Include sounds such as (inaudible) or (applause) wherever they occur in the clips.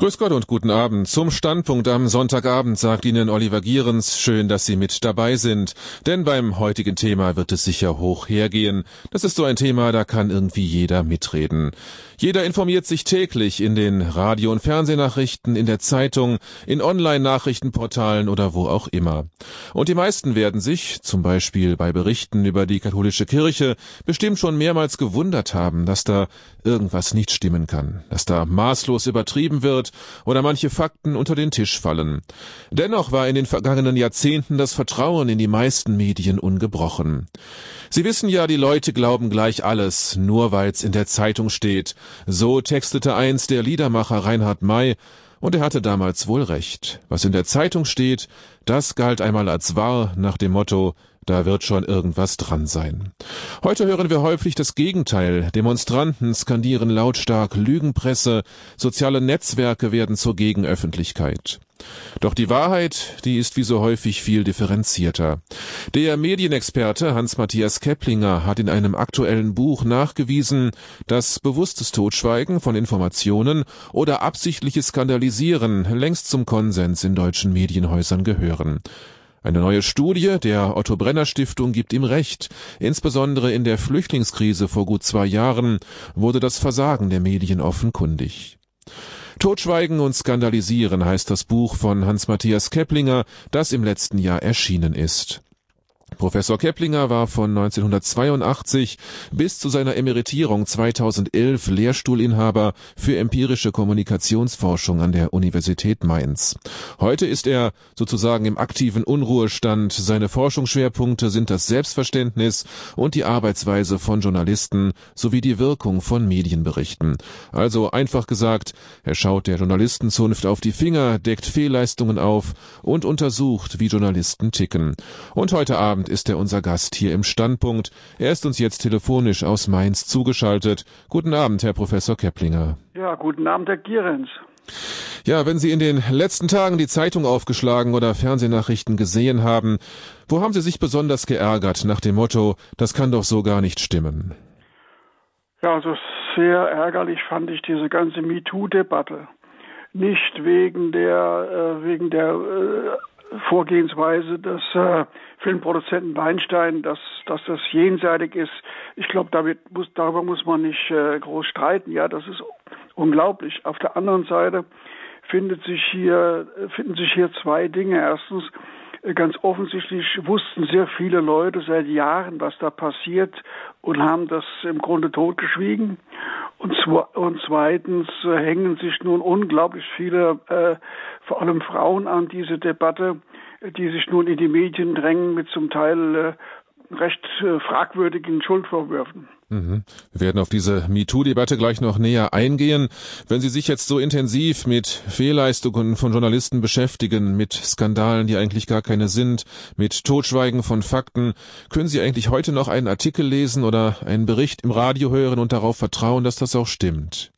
Grüß Gott und guten Abend. Zum Standpunkt am Sonntagabend sagt Ihnen Oliver Gierens, schön, dass Sie mit dabei sind. Denn beim heutigen Thema wird es sicher hoch hergehen. Das ist so ein Thema, da kann irgendwie jeder mitreden. Jeder informiert sich täglich in den Radio- und Fernsehnachrichten, in der Zeitung, in Online-Nachrichtenportalen oder wo auch immer. Und die meisten werden sich, zum Beispiel bei Berichten über die katholische Kirche, bestimmt schon mehrmals gewundert haben, dass da irgendwas nicht stimmen kann, dass da maßlos übertrieben wird oder manche Fakten unter den Tisch fallen. Dennoch war in den vergangenen Jahrzehnten das Vertrauen in die meisten Medien ungebrochen. Sie wissen ja, die Leute glauben gleich alles, nur weil's in der Zeitung steht. So textete einst der Liedermacher Reinhard May, und er hatte damals wohl recht. Was in der Zeitung steht, das galt einmal als wahr nach dem Motto da wird schon irgendwas dran sein. Heute hören wir häufig das Gegenteil. Demonstranten skandieren lautstark Lügenpresse, soziale Netzwerke werden zur Gegenöffentlichkeit. Doch die Wahrheit, die ist wie so häufig viel differenzierter. Der Medienexperte Hans-Matthias Keplinger hat in einem aktuellen Buch nachgewiesen, dass bewusstes Totschweigen von Informationen oder absichtliches Skandalisieren längst zum Konsens in deutschen Medienhäusern gehören. Eine neue Studie der Otto Brenner Stiftung gibt ihm recht. Insbesondere in der Flüchtlingskrise vor gut zwei Jahren wurde das Versagen der Medien offenkundig. Totschweigen und Skandalisieren heißt das Buch von Hans-Matthias Keplinger, das im letzten Jahr erschienen ist. Professor Keplinger war von 1982 bis zu seiner Emeritierung 2011 Lehrstuhlinhaber für empirische Kommunikationsforschung an der Universität Mainz. Heute ist er sozusagen im aktiven Unruhestand. Seine Forschungsschwerpunkte sind das Selbstverständnis und die Arbeitsweise von Journalisten sowie die Wirkung von Medienberichten. Also einfach gesagt, er schaut der Journalistenzunft auf die Finger, deckt Fehlleistungen auf und untersucht, wie Journalisten ticken. Und heute Abend ist er unser Gast hier im Standpunkt. Er ist uns jetzt telefonisch aus Mainz zugeschaltet. Guten Abend, Herr Professor Keplinger. Ja, guten Abend, Herr Gierens. Ja, wenn Sie in den letzten Tagen die Zeitung aufgeschlagen oder Fernsehnachrichten gesehen haben, wo haben Sie sich besonders geärgert nach dem Motto, das kann doch so gar nicht stimmen? Ja, also sehr ärgerlich fand ich diese ganze MeToo-Debatte. Nicht wegen der, äh, wegen der äh, Vorgehensweise des äh, Filmproduzenten Weinstein, dass, dass das jenseitig ist. Ich glaube, muss, darüber muss man nicht äh, groß streiten. Ja, das ist unglaublich. Auf der anderen Seite findet sich hier, finden sich hier zwei Dinge. Erstens, äh, ganz offensichtlich wussten sehr viele Leute seit Jahren, was da passiert und haben das im Grunde totgeschwiegen. Und, und zweitens äh, hängen sich nun unglaublich viele, äh, vor allem Frauen an diese Debatte, die sich nun in die Medien drängen mit zum Teil äh, recht äh, fragwürdigen Schuldvorwürfen. Mhm. Wir werden auf diese MeToo-Debatte gleich noch näher eingehen. Wenn Sie sich jetzt so intensiv mit Fehlleistungen von Journalisten beschäftigen, mit Skandalen, die eigentlich gar keine sind, mit Totschweigen von Fakten, können Sie eigentlich heute noch einen Artikel lesen oder einen Bericht im Radio hören und darauf vertrauen, dass das auch stimmt?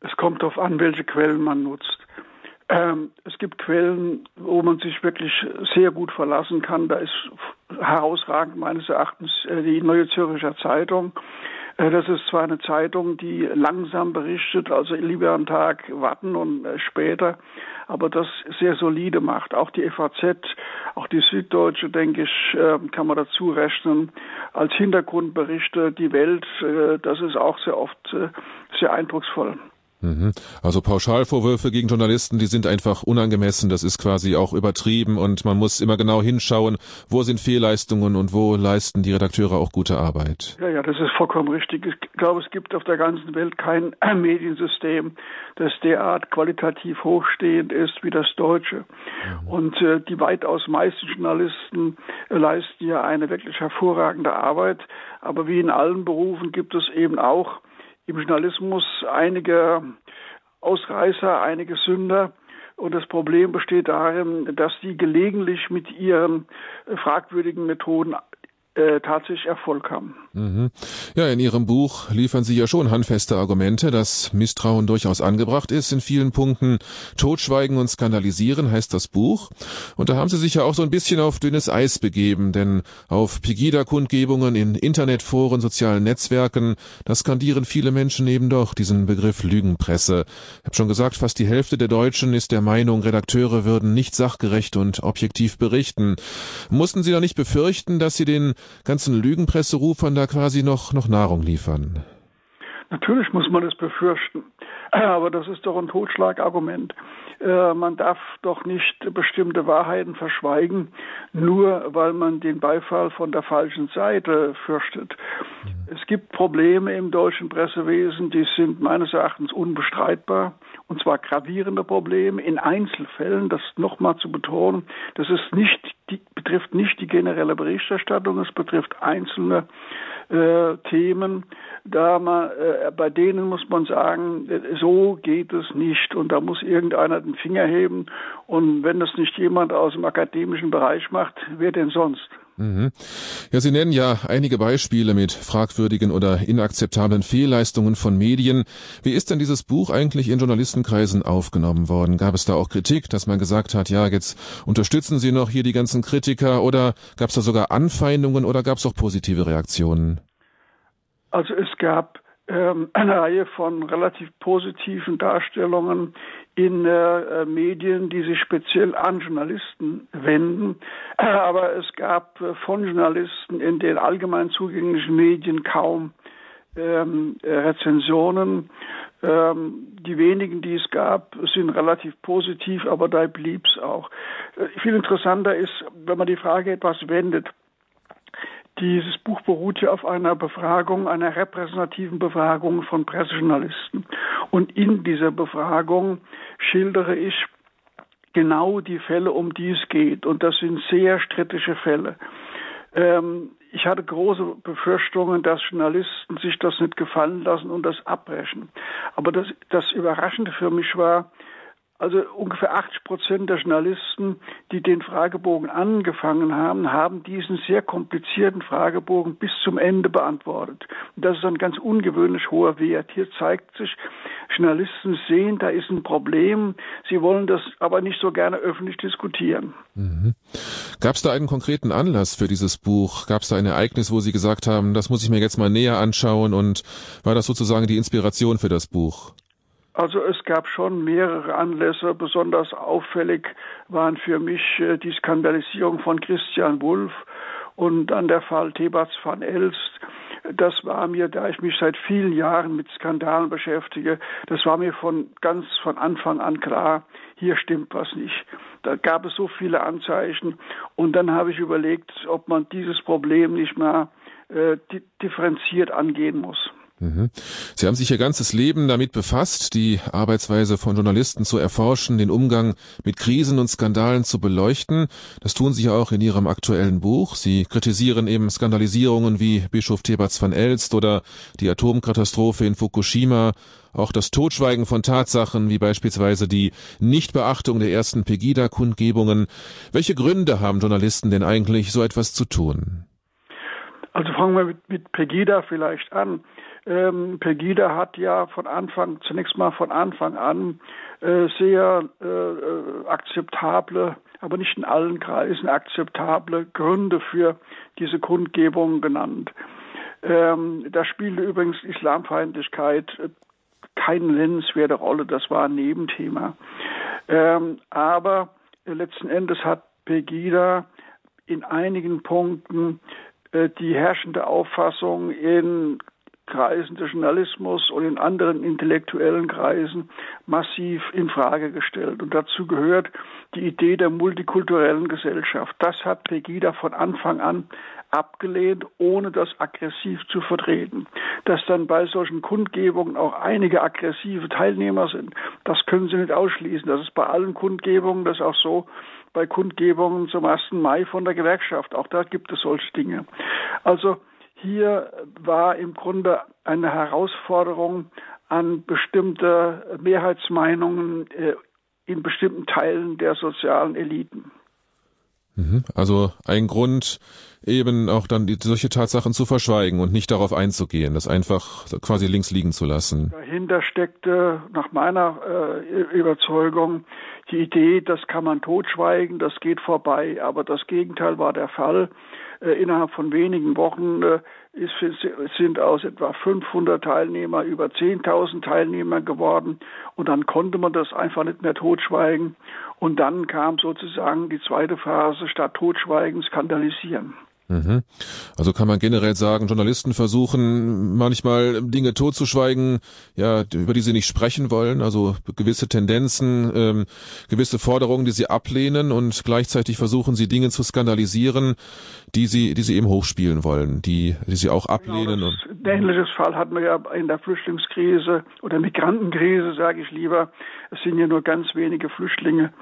Es kommt darauf an, welche Quellen man nutzt. Ähm, es gibt Quellen, wo man sich wirklich sehr gut verlassen kann. Da ist herausragend meines Erachtens äh, die Neue Zürcher Zeitung. Äh, das ist zwar eine Zeitung, die langsam berichtet, also lieber am Tag warten und äh, später, aber das sehr solide macht. Auch die FAZ, auch die Süddeutsche, denke ich, äh, kann man dazu rechnen. Als Hintergrundberichte die Welt, das ist auch sehr oft sehr eindrucksvoll. Mhm. Also Pauschalvorwürfe gegen Journalisten, die sind einfach unangemessen, das ist quasi auch übertrieben und man muss immer genau hinschauen, wo sind Fehlleistungen und wo leisten die Redakteure auch gute Arbeit. Ja, ja, das ist vollkommen richtig. Ich glaube, es gibt auf der ganzen Welt kein (clears throat) Mediensystem, das derart qualitativ hochstehend ist wie das deutsche. Mhm. Und äh, die weitaus meisten Journalisten äh, leisten ja eine wirklich hervorragende Arbeit, aber wie in allen Berufen gibt es eben auch im Journalismus einige Ausreißer, einige Sünder. Und das Problem besteht darin, dass die gelegentlich mit ihren fragwürdigen Methoden äh, tatsächlich Erfolg haben. Mhm. Ja, in Ihrem Buch liefern Sie ja schon handfeste Argumente, dass Misstrauen durchaus angebracht ist in vielen Punkten. Totschweigen und skandalisieren heißt das Buch. Und da haben Sie sich ja auch so ein bisschen auf dünnes Eis begeben, denn auf Pegida-Kundgebungen in Internetforen, sozialen Netzwerken, da skandieren viele Menschen eben doch diesen Begriff Lügenpresse. Ich habe schon gesagt, fast die Hälfte der Deutschen ist der Meinung, Redakteure würden nicht sachgerecht und objektiv berichten. Mussten Sie da nicht befürchten, dass Sie den ganzen Lügenpresserufern da quasi noch, noch Nahrung liefern. Natürlich muss man das befürchten, (clears throat) aber das ist doch ein Totschlagargument. Äh, man darf doch nicht bestimmte Wahrheiten verschweigen, nur weil man den Beifall von der falschen Seite fürchtet. Mhm. Es gibt Probleme im deutschen Pressewesen, die sind meines Erachtens unbestreitbar, und zwar gravierende Probleme in Einzelfällen, das nochmal zu betonen, das ist nicht, die, betrifft nicht die generelle Berichterstattung, es betrifft einzelne äh, Themen, da man, äh, bei denen muss man sagen, so geht es nicht. Und da muss irgendeiner den Finger heben. Und wenn das nicht jemand aus dem akademischen Bereich macht, wer denn sonst? Mhm. Ja, Sie nennen ja einige Beispiele mit fragwürdigen oder inakzeptablen Fehlleistungen von Medien. Wie ist denn dieses Buch eigentlich in Journalistenkreisen aufgenommen worden? Gab es da auch Kritik, dass man gesagt hat, ja, jetzt unterstützen Sie noch hier die ganzen Kritiker oder gab es da sogar Anfeindungen oder gab es auch positive Reaktionen? Also es gab ähm, eine Reihe von relativ positiven Darstellungen in äh, Medien, die sich speziell an Journalisten wenden. (clears throat) Aber es gab äh, von Journalisten in den allgemein zugänglichen Medien kaum ähm, Rezensionen. Ähm, die wenigen, die es gab, sind relativ positiv, aber da blieb es auch. Äh, viel interessanter ist, wenn man die Frage etwas wendet, dieses Buch beruht ja auf einer Befragung, einer repräsentativen Befragung von Pressejournalisten. Und in dieser Befragung schildere ich genau die Fälle, um die es geht. Und das sind sehr strittige Fälle. Ähm, ich hatte große Befürchtungen, dass Journalisten sich das nicht gefallen lassen und das abbrechen. Aber das, das Überraschende für mich war, also ungefähr 80 Prozent der Journalisten, die den Fragebogen angefangen haben, haben diesen sehr komplizierten Fragebogen bis zum Ende beantwortet. Und das ist ein ganz ungewöhnlich hoher Wert. Hier zeigt sich, Journalisten sehen, da ist ein Problem. Sie wollen das aber nicht so gerne öffentlich diskutieren. Mhm. Gab es da einen konkreten Anlass für dieses Buch? Gab es da ein Ereignis, wo Sie gesagt haben, das muss ich mir jetzt mal näher anschauen? Und war das sozusagen die Inspiration für das Buch? Also es gab schon mehrere Anlässe. Besonders auffällig waren für mich äh, die Skandalisierung von Christian Wulff und dann der Fall Thebats van Elst. Das war mir, da ich mich seit vielen Jahren mit Skandalen beschäftige, das war mir von ganz von Anfang an klar, hier stimmt was nicht. Da gab es so viele Anzeichen und dann habe ich überlegt, ob man dieses Problem nicht mehr äh, differenziert angehen muss. Mhm. Sie haben sich Ihr ganzes Leben damit befasst, die Arbeitsweise von Journalisten zu erforschen, den Umgang mit Krisen und Skandalen zu beleuchten. Das tun Sie ja auch in Ihrem aktuellen Buch. Sie kritisieren eben Skandalisierungen wie Bischof Thebats van Elst oder die Atomkatastrophe in Fukushima, auch das Totschweigen von Tatsachen wie beispielsweise die Nichtbeachtung der ersten Pegida-Kundgebungen. Welche Gründe haben Journalisten denn eigentlich, so etwas zu tun? Also fangen wir mit, mit Pegida vielleicht an. Ähm, Pegida hat ja von Anfang, zunächst mal von Anfang an äh, sehr äh, äh, akzeptable, aber nicht in allen Kreisen akzeptable Gründe für diese Kundgebung genannt. Ähm, da spielte übrigens Islamfeindlichkeit äh, keine nennenswerte Rolle, das war ein Nebenthema. Ähm, aber letzten Endes hat Pegida in einigen Punkten äh, die herrschende Auffassung in Kreisen des Journalismus und in anderen intellektuellen Kreisen massiv in Frage gestellt. Und dazu gehört die Idee der multikulturellen Gesellschaft. Das hat Pegida von Anfang an abgelehnt, ohne das aggressiv zu vertreten. Dass dann bei solchen Kundgebungen auch einige aggressive Teilnehmer sind, das können Sie nicht ausschließen. Das ist bei allen Kundgebungen, das ist auch so bei Kundgebungen zum 1. Mai von der Gewerkschaft. Auch da gibt es solche Dinge. Also hier war im Grunde eine Herausforderung an bestimmte Mehrheitsmeinungen äh, in bestimmten Teilen der sozialen Eliten. Mhm. Also ein Grund, eben auch dann solche Tatsachen zu verschweigen und nicht darauf einzugehen, das einfach quasi links liegen zu lassen. Dahinter steckte nach meiner äh, Überzeugung die Idee, das kann man totschweigen, das geht vorbei. Aber das Gegenteil war der Fall. Äh, innerhalb von wenigen Wochen äh, ist, sind aus etwa 500 Teilnehmer über 10.000 Teilnehmer geworden. Und dann konnte man das einfach nicht mehr totschweigen. Und dann kam sozusagen die zweite Phase, statt totschweigen, skandalisieren. Mhm. Also kann man generell sagen, Journalisten versuchen manchmal Dinge totzuschweigen, ja, über die sie nicht sprechen wollen, also gewisse Tendenzen, ähm, gewisse Forderungen, die sie ablehnen und gleichzeitig versuchen sie Dinge zu skandalisieren, die sie, die sie eben hochspielen wollen, die, die sie auch ablehnen. Genau, das, ein ähnliches Fall hatten wir ja in der Flüchtlingskrise oder Migrantenkrise, sage ich lieber. Es sind ja nur ganz wenige Flüchtlinge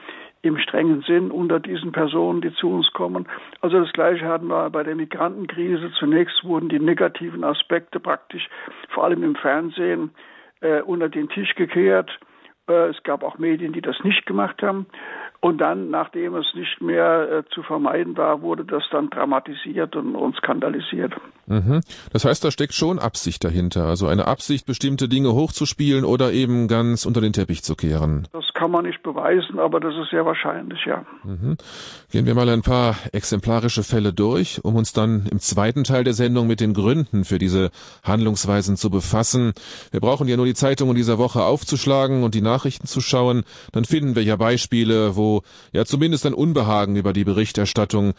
im strengen Sinn unter diesen Personen, die zu uns kommen. Also das Gleiche hatten wir bei der Migrantenkrise. Zunächst wurden die negativen Aspekte praktisch, vor allem im Fernsehen, äh, unter den Tisch gekehrt. Äh, es gab auch Medien, die das nicht gemacht haben. Und dann, nachdem es nicht mehr äh, zu vermeiden war, wurde das dann dramatisiert und, und skandalisiert. Mhm. Das heißt, da steckt schon Absicht dahinter. Also eine Absicht, bestimmte Dinge hochzuspielen oder eben ganz unter den Teppich zu kehren. Das kann man nicht beweisen, aber das ist sehr wahrscheinlich, ja. Mhm. Gehen wir mal ein paar exemplarische Fälle durch, um uns dann im zweiten Teil der Sendung mit den Gründen für diese Handlungsweisen zu befassen. Wir brauchen ja nur die Zeitungen dieser Woche aufzuschlagen und die Nachrichten zu schauen. Dann finden wir ja Beispiele, wo ja zumindest ein Unbehagen über die Berichterstattung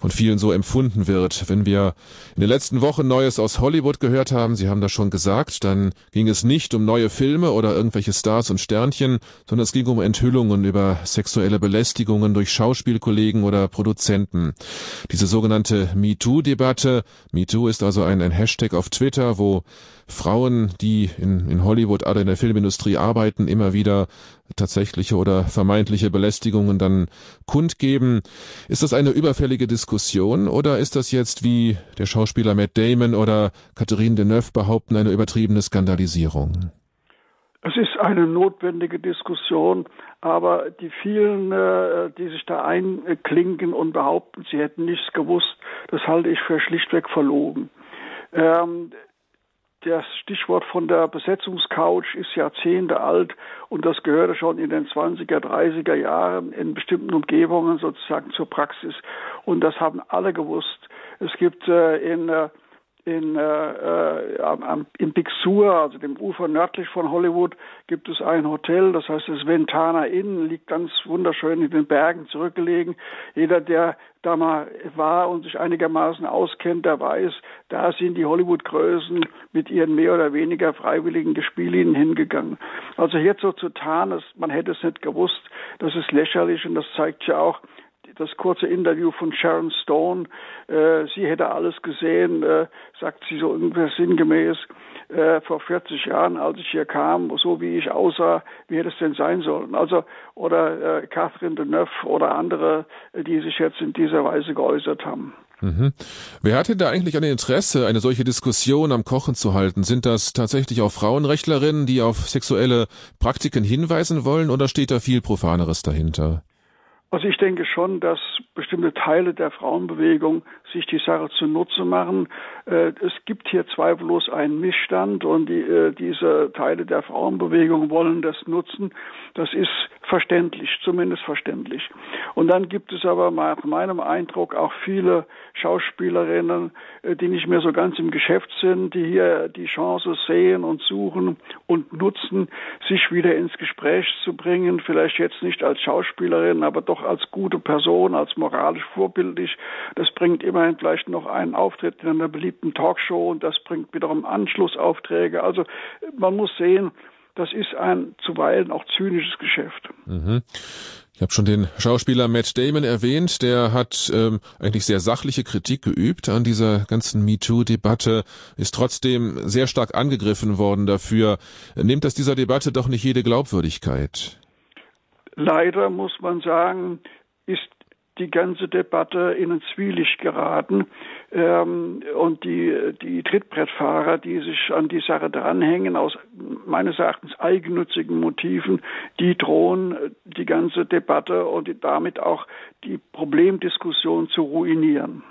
von vielen so empfunden wird. Wenn wir in den letzten Wochen Neues aus Hollywood gehört haben, Sie haben das schon gesagt, dann ging es nicht um neue Filme oder irgendwelche Stars und Sternchen, sondern es ging um Enthüllungen über sexuelle Belästigungen durch Schauspielkollegen oder Produzenten. Diese sogenannte MeToo-Debatte, MeToo ist also ein, ein Hashtag auf Twitter, wo Frauen, die in, in Hollywood oder in der Filmindustrie arbeiten, immer wieder tatsächliche oder vermeintliche Belästigungen dann kundgeben. Ist das eine überfällige Diskussion oder ist das jetzt, wie der Schauspieler Matt Damon oder Catherine Deneuve behaupten, eine übertriebene Skandalisierung? Es ist eine notwendige Diskussion, aber die vielen, äh, die sich da einklinken und behaupten, sie hätten nichts gewusst, das halte ich für schlichtweg verlogen. Das Stichwort von der Besetzungscouch ist Jahrzehnte alt und das gehörte schon in den 20er, 30er Jahren in bestimmten Umgebungen sozusagen zur Praxis. Und das haben alle gewusst. Es gibt äh, in äh, in, äh, am, im Big Sur, also dem Ufer nördlich von Hollywood, gibt es ein Hotel, das heißt das Ventana Inn, liegt ganz wunderschön in den Bergen zurückgelegen. Jeder, der da mal war und sich einigermaßen auskennt, der weiß, da sind die Hollywood-Größen mit ihren mehr oder weniger freiwilligen Gespielinnen hingegangen. Also jetzt so zu tarnen, man hätte es nicht gewusst, das ist lächerlich und das zeigt ja auch, das kurze Interview von Sharon Stone, äh, sie hätte alles gesehen, äh, sagt sie so ungefähr sinngemäß, äh, vor 40 Jahren, als ich hier kam, so wie ich aussah, wie hätte es denn sein sollen? Also, oder äh, Catherine Deneuve oder andere, die sich jetzt in dieser Weise geäußert haben. Mhm. Wer hat denn da eigentlich ein Interesse, eine solche Diskussion am Kochen zu halten? Sind das tatsächlich auch Frauenrechtlerinnen, die auf sexuelle Praktiken hinweisen wollen, oder steht da viel Profaneres dahinter? Also ich denke schon, dass bestimmte Teile der Frauenbewegung sich die Sache zunutze machen. Äh, es gibt hier zweifellos einen Missstand und die, äh, diese Teile der Frauenbewegung wollen das nutzen. Das ist verständlich, zumindest verständlich. Und dann gibt es aber nach meinem Eindruck auch viele Schauspielerinnen, äh, die nicht mehr so ganz im Geschäft sind, die hier die Chance sehen und suchen und nutzen, sich wieder ins Gespräch zu bringen. Vielleicht jetzt nicht als Schauspielerin, aber doch als gute Person, als moralisch vorbildlich. Das bringt immerhin vielleicht noch einen Auftritt in einer beliebten Talkshow und das bringt wiederum Anschlussaufträge. Also man muss sehen, das ist ein zuweilen auch zynisches Geschäft. Mhm. Ich habe schon den Schauspieler Matt Damon erwähnt, der hat ähm, eigentlich sehr sachliche Kritik geübt an dieser ganzen MeToo-Debatte, ist trotzdem sehr stark angegriffen worden dafür. Nimmt das dieser Debatte doch nicht jede Glaubwürdigkeit? Leider muss man sagen, ist die ganze Debatte in ein Zwielicht geraten. Ähm, und die, die Trittbrettfahrer, die sich an die Sache dranhängen, aus meines Erachtens eigennützigen Motiven, die drohen, die ganze Debatte und damit auch die Problemdiskussion zu ruinieren.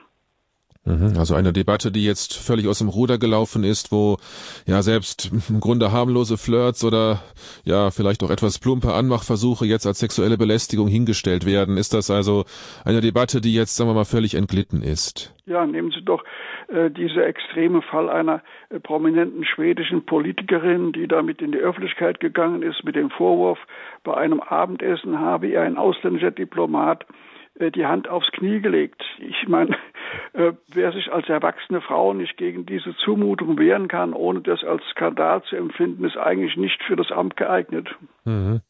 Mhm, also eine Debatte, die jetzt völlig aus dem Ruder gelaufen ist, wo ja selbst (laughs) im Grunde harmlose Flirts oder ja vielleicht auch etwas plumpe Anmachversuche jetzt als sexuelle Belästigung hingestellt werden. Ist das also eine Debatte, die jetzt, sagen wir mal, völlig entglitten ist? Ja, nehmen Sie doch äh, dieser extreme Fall einer äh, prominenten schwedischen Politikerin, die damit in die Öffentlichkeit gegangen ist mit dem Vorwurf, bei einem Abendessen habe ihr ein ausländischer Diplomat äh, die Hand aufs Knie gelegt. Ich meine, (laughs) äh, wer sich als erwachsene Frau nicht gegen diese Zumutung wehren kann, ohne das als Skandal zu empfinden, ist eigentlich nicht für das Amt geeignet. Mhm.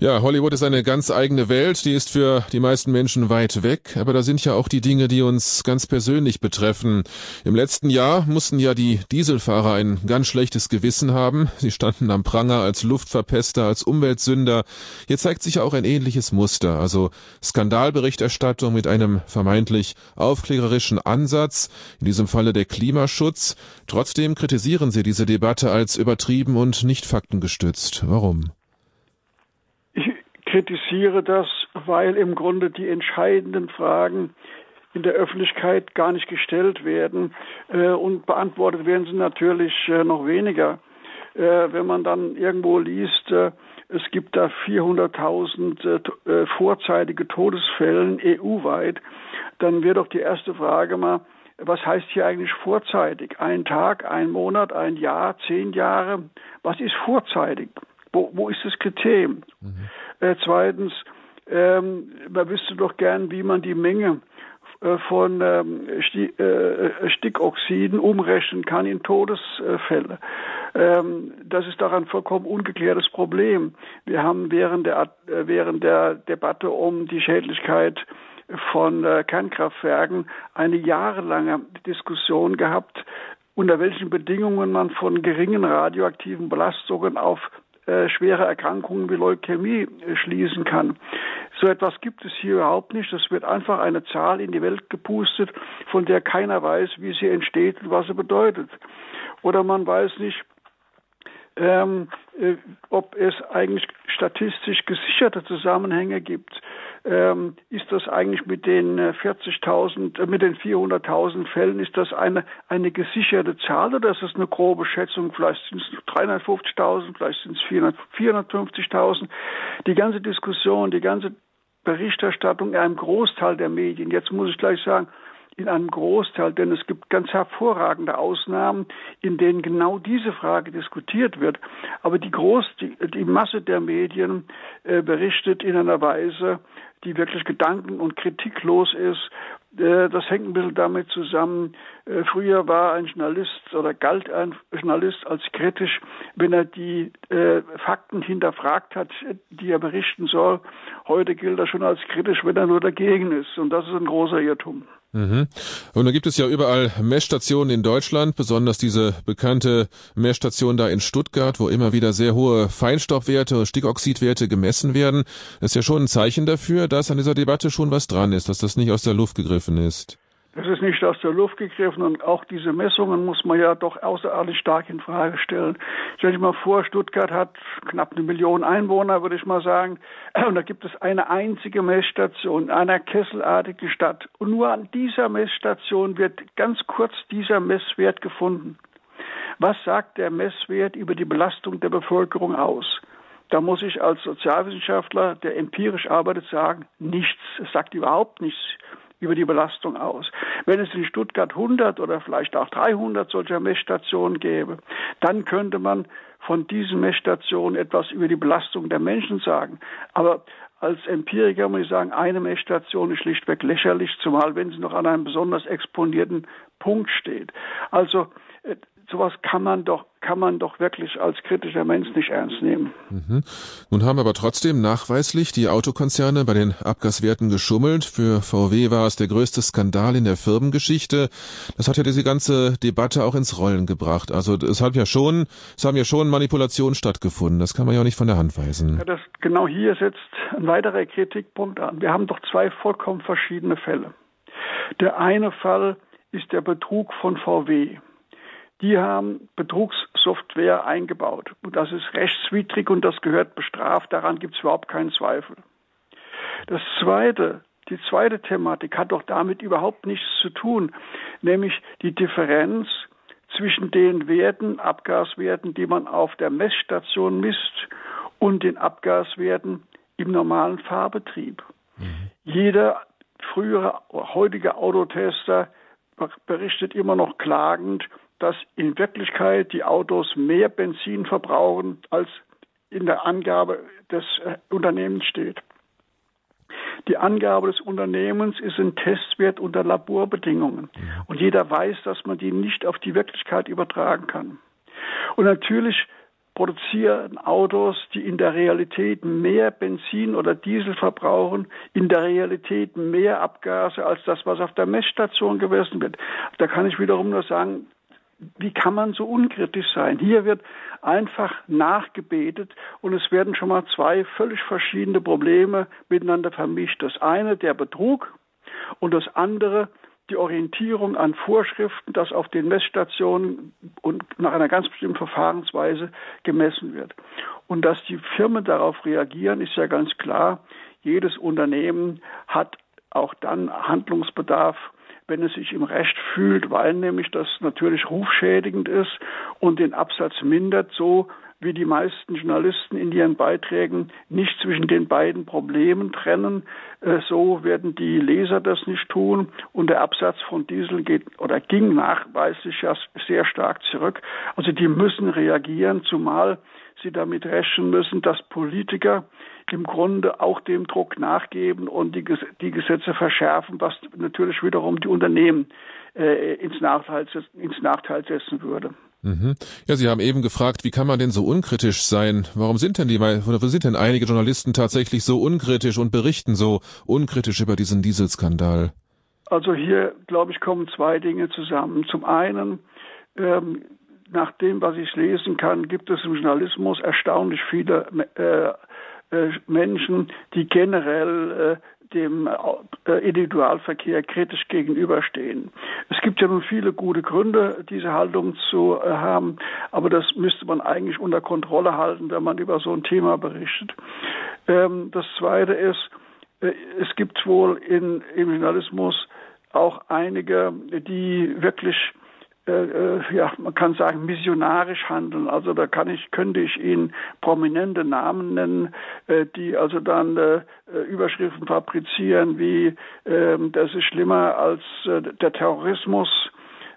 Ja, Hollywood ist eine ganz eigene Welt, die ist für die meisten Menschen weit weg, aber da sind ja auch die Dinge, die uns ganz persönlich betreffen. Im letzten Jahr mussten ja die Dieselfahrer ein ganz schlechtes Gewissen haben. Sie standen am Pranger als Luftverpester, als Umweltsünder. Hier zeigt sich auch ein ähnliches Muster, also Skandalberichterstattung mit einem vermeintlich aufklärerischen Ansatz, in diesem Falle der Klimaschutz. Trotzdem kritisieren sie diese Debatte als übertrieben und nicht faktengestützt. Warum? Kritisiere das, weil im Grunde die entscheidenden Fragen in der Öffentlichkeit gar nicht gestellt werden äh, und beantwortet werden sie natürlich äh, noch weniger. Äh, wenn man dann irgendwo liest, äh, es gibt da 400.000 äh, äh, vorzeitige Todesfällen EU-weit, dann wäre doch die erste Frage mal, was heißt hier eigentlich vorzeitig? Ein Tag, ein Monat, ein Jahr, zehn Jahre? Was ist vorzeitig? Wo, wo ist das Kriterium? Mhm. Äh, zweitens, ähm, man wüsste doch gern, wie man die Menge äh, von ähm, Sti äh, Stickoxiden umrechnen kann in Todesfälle. Ähm, das ist daran vollkommen ungeklärtes Problem. Wir haben während der, äh, während der Debatte um die Schädlichkeit von äh, Kernkraftwerken eine jahrelange Diskussion gehabt, unter welchen Bedingungen man von geringen radioaktiven Belastungen auf äh, schwere Erkrankungen wie Leukämie äh, schließen kann. So etwas gibt es hier überhaupt nicht. Es wird einfach eine Zahl in die Welt gepustet, von der keiner weiß, wie sie entsteht und was sie bedeutet. Oder man weiß nicht, ähm, äh, ob es eigentlich statistisch gesicherte Zusammenhänge gibt. Ähm, ist das eigentlich mit den 40.000, äh, äh, mit den 400.000 Fällen, ist das eine, eine gesicherte Zahl oder ist das eine grobe Schätzung? Vielleicht sind es 350.000, vielleicht sind es 450.000. Die ganze Diskussion, die ganze Berichterstattung in einem Großteil der Medien, jetzt muss ich gleich sagen, in einem Großteil, denn es gibt ganz hervorragende Ausnahmen, in denen genau diese Frage diskutiert wird. Aber die, Groß, die, die Masse der Medien äh, berichtet in einer Weise, die wirklich gedanken- und kritiklos ist. Äh, das hängt ein bisschen damit zusammen. Äh, früher war ein Journalist oder galt ein Journalist als kritisch, wenn er die äh, Fakten hinterfragt hat, die er berichten soll. Heute gilt er schon als kritisch, wenn er nur dagegen ist. Und das ist ein großer Irrtum. Mhm. Und da gibt es ja überall Messstationen in Deutschland, besonders diese bekannte Messstation da in Stuttgart, wo immer wieder sehr hohe Feinstaubwerte, Stickoxidwerte gemessen werden. Das ist ja schon ein Zeichen dafür, dass an dieser Debatte schon was dran ist, dass das nicht aus der Luft gegriffen ist. Das ist nicht aus der Luft gegriffen und auch diese Messungen muss man ja doch außerordentlich stark in Frage stellen. Stell dir mal vor, Stuttgart hat knapp eine Million Einwohner, würde ich mal sagen, (clears throat) und da gibt es eine einzige Messstation, einer kesselartigen Stadt. Und nur an dieser Messstation wird ganz kurz dieser Messwert gefunden. Was sagt der Messwert über die Belastung der Bevölkerung aus? Da muss ich als Sozialwissenschaftler, der empirisch arbeitet, sagen, nichts. Es sagt überhaupt nichts über die Belastung aus. Wenn es in Stuttgart 100 oder vielleicht auch 300 solcher Messstationen gäbe, dann könnte man von diesen Messstationen etwas über die Belastung der Menschen sagen. Aber als Empiriker muss ich sagen, eine Messstation ist schlichtweg lächerlich, zumal wenn sie noch an einem besonders exponierten Punkt steht. Also äh, sowas kann man doch kann man doch wirklich als kritischer Mensch nicht ernst nehmen. Mhm. Nun haben aber trotzdem nachweislich die Autokonzerne bei den Abgaswerten geschummelt. Für VW war es der größte Skandal in der Firmengeschichte. Das hat ja diese ganze Debatte auch ins Rollen gebracht. Also es hat ja schon, es haben ja schon Manipulationen stattgefunden. Das kann man ja auch nicht von der Hand weisen. Ja, das, genau hier setzt ein weiterer Kritikpunkt an. Wir haben doch zwei vollkommen verschiedene Fälle. Der eine Fall ist der Betrug von VW die haben Betrugssoftware eingebaut. Und das ist rechtswidrig und das gehört bestraft. Daran gibt es überhaupt keinen Zweifel. Das zweite, die zweite Thematik hat doch damit überhaupt nichts zu tun, nämlich die Differenz zwischen den Werten, Abgaswerten, die man auf der Messstation misst und den Abgaswerten im normalen Fahrbetrieb. Mhm. Jeder frühere, heutige Autotester berichtet immer noch klagend, dass in Wirklichkeit die Autos mehr Benzin verbrauchen, als in der Angabe des äh, Unternehmens steht. Die Angabe des Unternehmens ist ein Testwert unter Laborbedingungen. Und jeder weiß, dass man die nicht auf die Wirklichkeit übertragen kann. Und natürlich produzieren Autos, die in der Realität mehr Benzin oder Diesel verbrauchen, in der Realität mehr Abgase als das, was auf der Messstation gemessen wird. Da kann ich wiederum nur sagen, wie kann man so unkritisch sein? Hier wird einfach nachgebetet und es werden schon mal zwei völlig verschiedene Probleme miteinander vermischt. Das eine der Betrug und das andere die Orientierung an Vorschriften, dass auf den Messstationen und nach einer ganz bestimmten Verfahrensweise gemessen wird. Und dass die Firmen darauf reagieren, ist ja ganz klar. Jedes Unternehmen hat auch dann Handlungsbedarf wenn es sich im Recht fühlt, weil nämlich das natürlich rufschädigend ist und den Absatz mindert, so wie die meisten Journalisten in ihren Beiträgen nicht zwischen den beiden Problemen trennen. Äh, so werden die Leser das nicht tun. Und der Absatz von Diesel geht oder ging nachweislich ja sehr stark zurück. Also die müssen reagieren, zumal sie damit rechnen müssen, dass Politiker im Grunde auch dem Druck nachgeben und die, die Gesetze verschärfen, was natürlich wiederum die Unternehmen äh, ins, Nachteil, ins Nachteil setzen würde. Mhm. Ja, Sie haben eben gefragt, wie kann man denn so unkritisch sein? Warum sind denn die, warum sind denn einige Journalisten tatsächlich so unkritisch und berichten so unkritisch über diesen Dieselskandal? Also hier, glaube ich, kommen zwei Dinge zusammen. Zum einen, ähm, nach dem, was ich lesen kann, gibt es im Journalismus erstaunlich viele äh, äh, Menschen, die generell äh, dem äh, Individualverkehr kritisch gegenüberstehen. Es gibt ja nun viele gute Gründe, diese Haltung zu haben, aber das müsste man eigentlich unter Kontrolle halten, wenn man über so ein Thema berichtet. Ähm, das Zweite ist, es gibt wohl in, im Journalismus auch einige, die wirklich äh, äh, ja, man kann sagen, missionarisch handeln. Also da kann ich, könnte ich Ihnen prominente Namen nennen, äh, die also dann äh, Überschriften fabrizieren wie äh, das ist schlimmer als äh, der Terrorismus,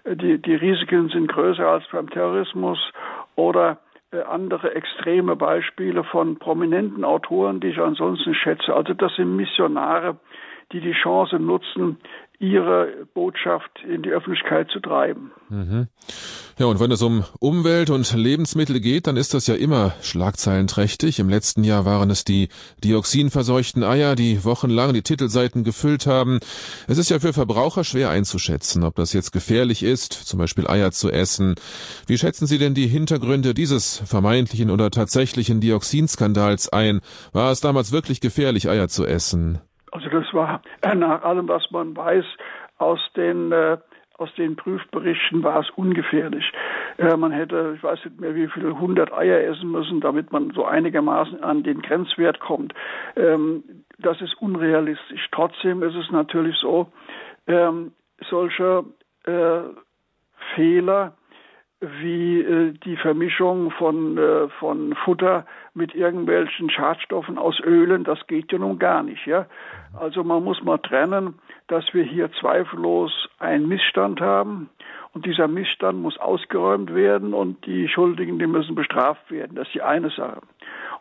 die, die Risiken sind größer als beim Terrorismus oder andere extreme Beispiele von prominenten Autoren, die ich ansonsten schätze. Also das sind Missionare, die die Chance nutzen, ihre Botschaft in die Öffentlichkeit zu treiben. Mhm. Ja, und wenn es um Umwelt und Lebensmittel geht, dann ist das ja immer schlagzeilenträchtig. Im letzten Jahr waren es die dioxinverseuchten Eier, die wochenlang die Titelseiten gefüllt haben. Es ist ja für Verbraucher schwer einzuschätzen, ob das jetzt gefährlich ist, zum Beispiel Eier zu essen. Wie schätzen Sie denn die Hintergründe dieses vermeintlichen oder tatsächlichen Dioxinskandals ein? War es damals wirklich gefährlich, Eier zu essen? Also das war nach allem, was man weiß, aus den äh, aus den Prüfberichten war es ungefährlich. Äh, man hätte, ich weiß nicht mehr, wie viele hundert Eier essen müssen, damit man so einigermaßen an den Grenzwert kommt. Ähm, das ist unrealistisch. Trotzdem ist es natürlich so, ähm, solche äh, Fehler wie äh, die Vermischung von, äh, von Futter mit irgendwelchen Schadstoffen aus Ölen, das geht ja nun gar nicht. Ja? Also man muss mal trennen, dass wir hier zweifellos einen Missstand haben und dieser Missstand muss ausgeräumt werden und die Schuldigen, die müssen bestraft werden. Das ist die eine Sache.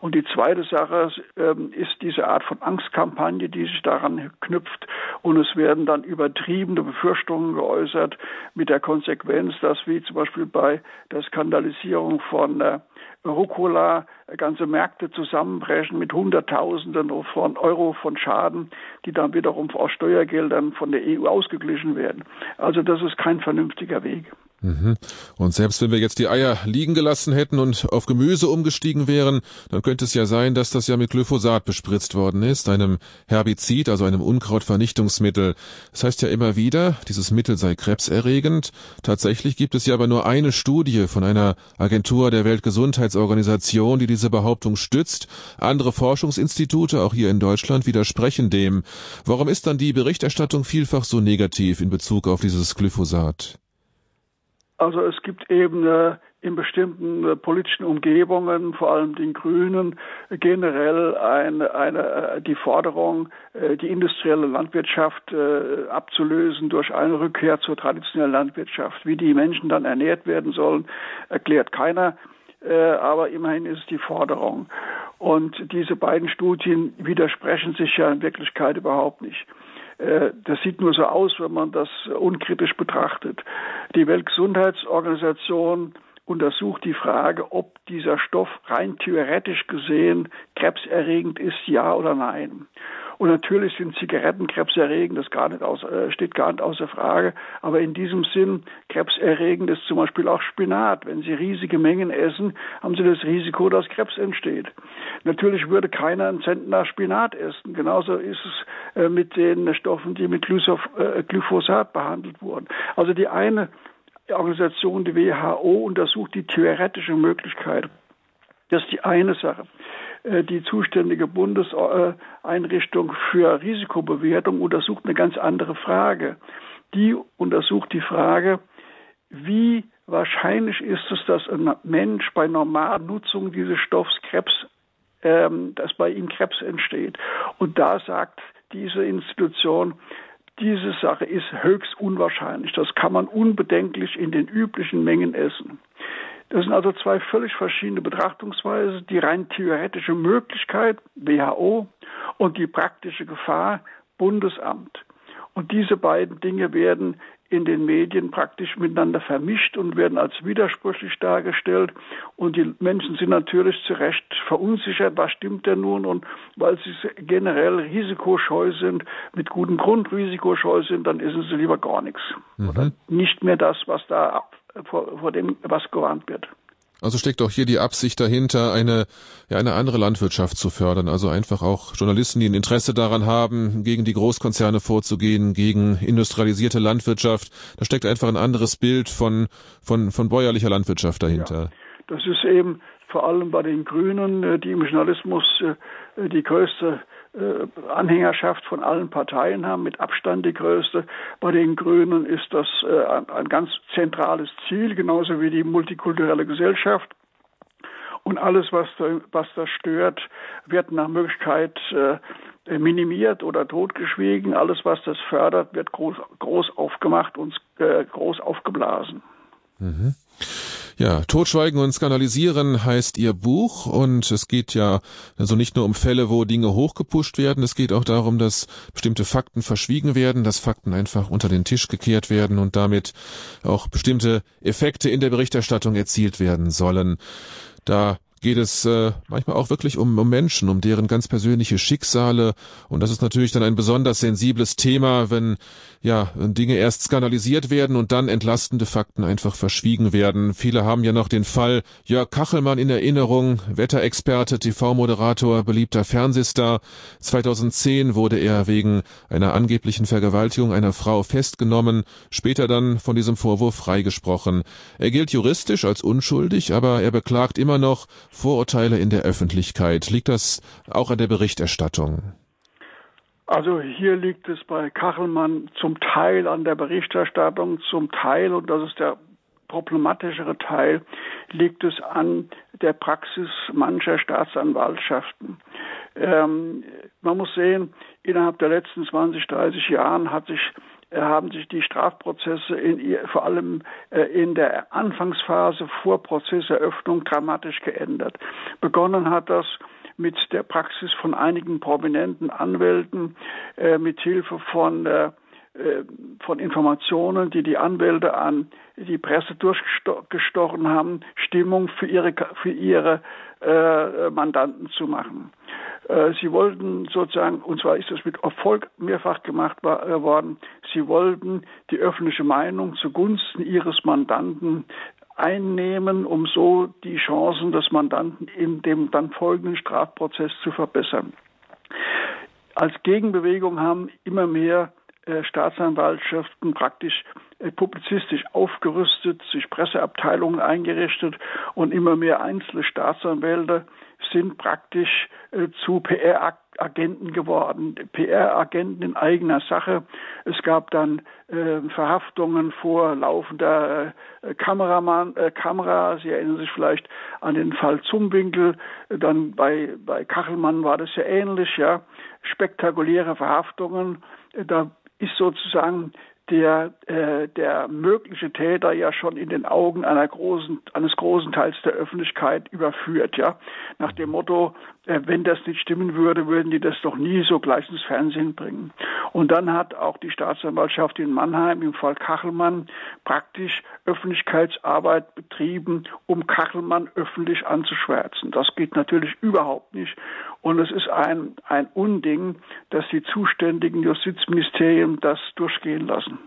Und die zweite Sache ähm, ist diese Art von Angstkampagne, die sich daran knüpft. Und es werden dann übertriebene Befürchtungen geäußert mit der Konsequenz, dass wie zum Beispiel bei der Skandalisierung von äh, Rucola ganze Märkte zusammenbrechen mit Hunderttausenden von Euro von Schaden, die dann wiederum aus Steuergeldern von der EU ausgeglichen werden. Also das ist kein vernünftiger Weg. Mhm. Und selbst wenn wir jetzt die Eier liegen gelassen hätten und auf Gemüse umgestiegen wären, dann könnte es ja sein, dass das ja mit Glyphosat bespritzt worden ist, einem Herbizid, also einem Unkrautvernichtungsmittel. Das heißt ja immer wieder, dieses Mittel sei krebserregend. Tatsächlich gibt es ja aber nur eine Studie von einer Agentur der Weltgesundheitsorganisation, die diese Behauptung stützt. Andere Forschungsinstitute, auch hier in Deutschland, widersprechen dem. Warum ist dann die Berichterstattung vielfach so negativ in Bezug auf dieses Glyphosat? Also es gibt eben äh, in bestimmten äh, politischen Umgebungen, vor allem den Grünen, generell eine, eine, äh, die Forderung, äh, die industrielle Landwirtschaft abzulösen durch eine Rückkehr zur traditionellen Landwirtschaft. Wie die Menschen dann ernährt werden sollen, erklärt keiner, aber immerhin ist es die Forderung. Und diese beiden Studien widersprechen sich ja in Wirklichkeit überhaupt nicht. Äh, das sieht nur so aus, wenn man das unkritisch betrachtet. Die Weltgesundheitsorganisation untersucht die Frage, ob dieser Stoff rein theoretisch gesehen krebserregend ist, ja oder nein. Und natürlich sind Zigaretten krebserregend, das gar nicht aus, äh, steht gar nicht außer Frage. Aber in diesem Sinn, krebserregend ist zum Beispiel auch Spinat. Wenn Sie riesige Mengen essen, haben Sie das Risiko, dass Krebs entsteht. Natürlich würde keiner einen Zentner Spinat essen. Genauso ist es äh, mit den Stoffen, die mit äh, Glyphosat behandelt wurden. Also die eine Organisation, die WHO, untersucht die theoretische Möglichkeit. Das ist die eine Sache. Äh, die zuständige Bundeseinrichtung für Risikobewertung untersucht eine ganz andere Frage. Die untersucht die Frage, wie wahrscheinlich ist es, dass ein Mensch bei normaler Nutzung dieses Stoffs Krebs, ähm, dass bei ihm Krebs entsteht. Und da sagt diese Institution, diese Sache ist höchst unwahrscheinlich. Das kann man unbedenklich in den üblichen Mengen essen. Das sind also zwei völlig verschiedene Betrachtungsweisen. Die rein theoretische Möglichkeit, WHO, und die praktische Gefahr, Bundesamt. Und diese beiden Dinge werden in den Medien praktisch miteinander vermischt und werden als widersprüchlich dargestellt. Und die Menschen sind natürlich zu Recht verunsichert, was stimmt denn nun? Und weil sie generell risikoscheu sind, mit gutem Grund risikoscheu sind, dann essen sie lieber gar nichts. Mhm. Oder nicht mehr das, was da vor, vor dem was gewarnt wird. Also steckt auch hier die Absicht dahinter, eine, ja, eine andere Landwirtschaft zu fördern. Also einfach auch Journalisten, die ein Interesse daran haben, gegen die Großkonzerne vorzugehen, gegen industrialisierte Landwirtschaft. Da steckt einfach ein anderes Bild von, von, von bäuerlicher Landwirtschaft dahinter. Ja, das ist eben vor allem bei den Grünen, äh, die im Journalismus äh, die größte äh, Anhängerschaft von allen Parteien haben, mit Abstand die größte. Bei den Grünen ist das äh, ein, ganz zentrales Ziel, genauso wie die multikulturelle Gesellschaft. Und alles, was was da stört, wird nach Möglichkeit äh, minimiert oder totgeschwiegen. Alles, was das fördert, wird groß, groß aufgemacht und groß aufgeblasen. Mhm. Ja, Totschweigen und Skandalisieren heißt Ihr Buch und es geht ja also nicht nur um Fälle, wo Dinge hochgepusht werden, es geht auch darum, dass bestimmte Fakten verschwiegen werden, dass Fakten einfach unter den Tisch gekehrt werden und damit auch bestimmte Effekte in der Berichterstattung erzielt werden sollen. Da geht es äh, manchmal auch wirklich um, um Menschen, um deren ganz persönliche Schicksale. Und das ist natürlich dann ein besonders sensibles Thema, wenn ja Dinge erst skandalisiert werden und dann entlastende Fakten einfach verschwiegen werden. Viele haben ja noch den Fall Jörg Kachelmann in Erinnerung, Wetterexperte, TV-Moderator, beliebter Fernsehstar. 2010 wurde er wegen einer angeblichen Vergewaltigung einer Frau festgenommen, später dann von diesem Vorwurf freigesprochen. Er gilt juristisch als unschuldig, aber er beklagt immer noch Vorurteile in der Öffentlichkeit. Liegt das auch an der Berichterstattung? Also hier liegt es bei Kachelmann zum Teil an der Berichterstattung, zum Teil, und das ist der problematischere Teil, liegt es an der Praxis mancher Staatsanwaltschaften. Ähm, man muss sehen, innerhalb der letzten 20, 30 Jahren hat sich haben sich die Strafprozesse in, vor allem äh, in der Anfangsphase vor Prozesseröffnung dramatisch geändert. Begonnen hat das mit der Praxis von einigen prominenten Anwälten, äh, mit Hilfe von äh, äh, von Informationen, die die Anwälte an die Presse durchgestochen haben, Stimmung für ihre, für ihre äh, Mandanten zu machen. Äh, sie wollten sozusagen, und zwar ist das mit Erfolg mehrfach gemacht äh, worden, sie wollten die öffentliche Meinung zugunsten ihres Mandanten einnehmen, um so die Chancen des Mandanten in dem dann folgenden Strafprozess zu verbessern. Als Gegenbewegung haben immer mehr Staatsanwaltschaften praktisch äh, publizistisch aufgerüstet, sich Presseabteilungen eingerichtet und immer mehr einzelne Staatsanwälte sind praktisch äh, zu PR-Agenten geworden, PR-Agenten in eigener Sache. Es gab dann äh, Verhaftungen vor laufender äh, Kameramann, äh, Kamera. Sie erinnern sich vielleicht an den Fall Zumwinkel. Dann bei, bei Kachelmann war das ja ähnlich, ja. Spektakuläre Verhaftungen. Da ist sozusagen der, äh, der mögliche Täter ja schon in den Augen einer großen, eines großen Teils der Öffentlichkeit überführt, ja. Nach dem Motto, äh, wenn das nicht stimmen würde, würden die das doch nie so gleich ins Fernsehen bringen. Und dann hat auch die Staatsanwaltschaft in Mannheim im Fall Kachelmann praktisch Öffentlichkeitsarbeit betrieben, um Kachelmann öffentlich anzuschwärzen. Das geht natürlich überhaupt nicht. Und es ist ein, ein Unding, dass die zuständigen Justizministerien das durchgehen lassen.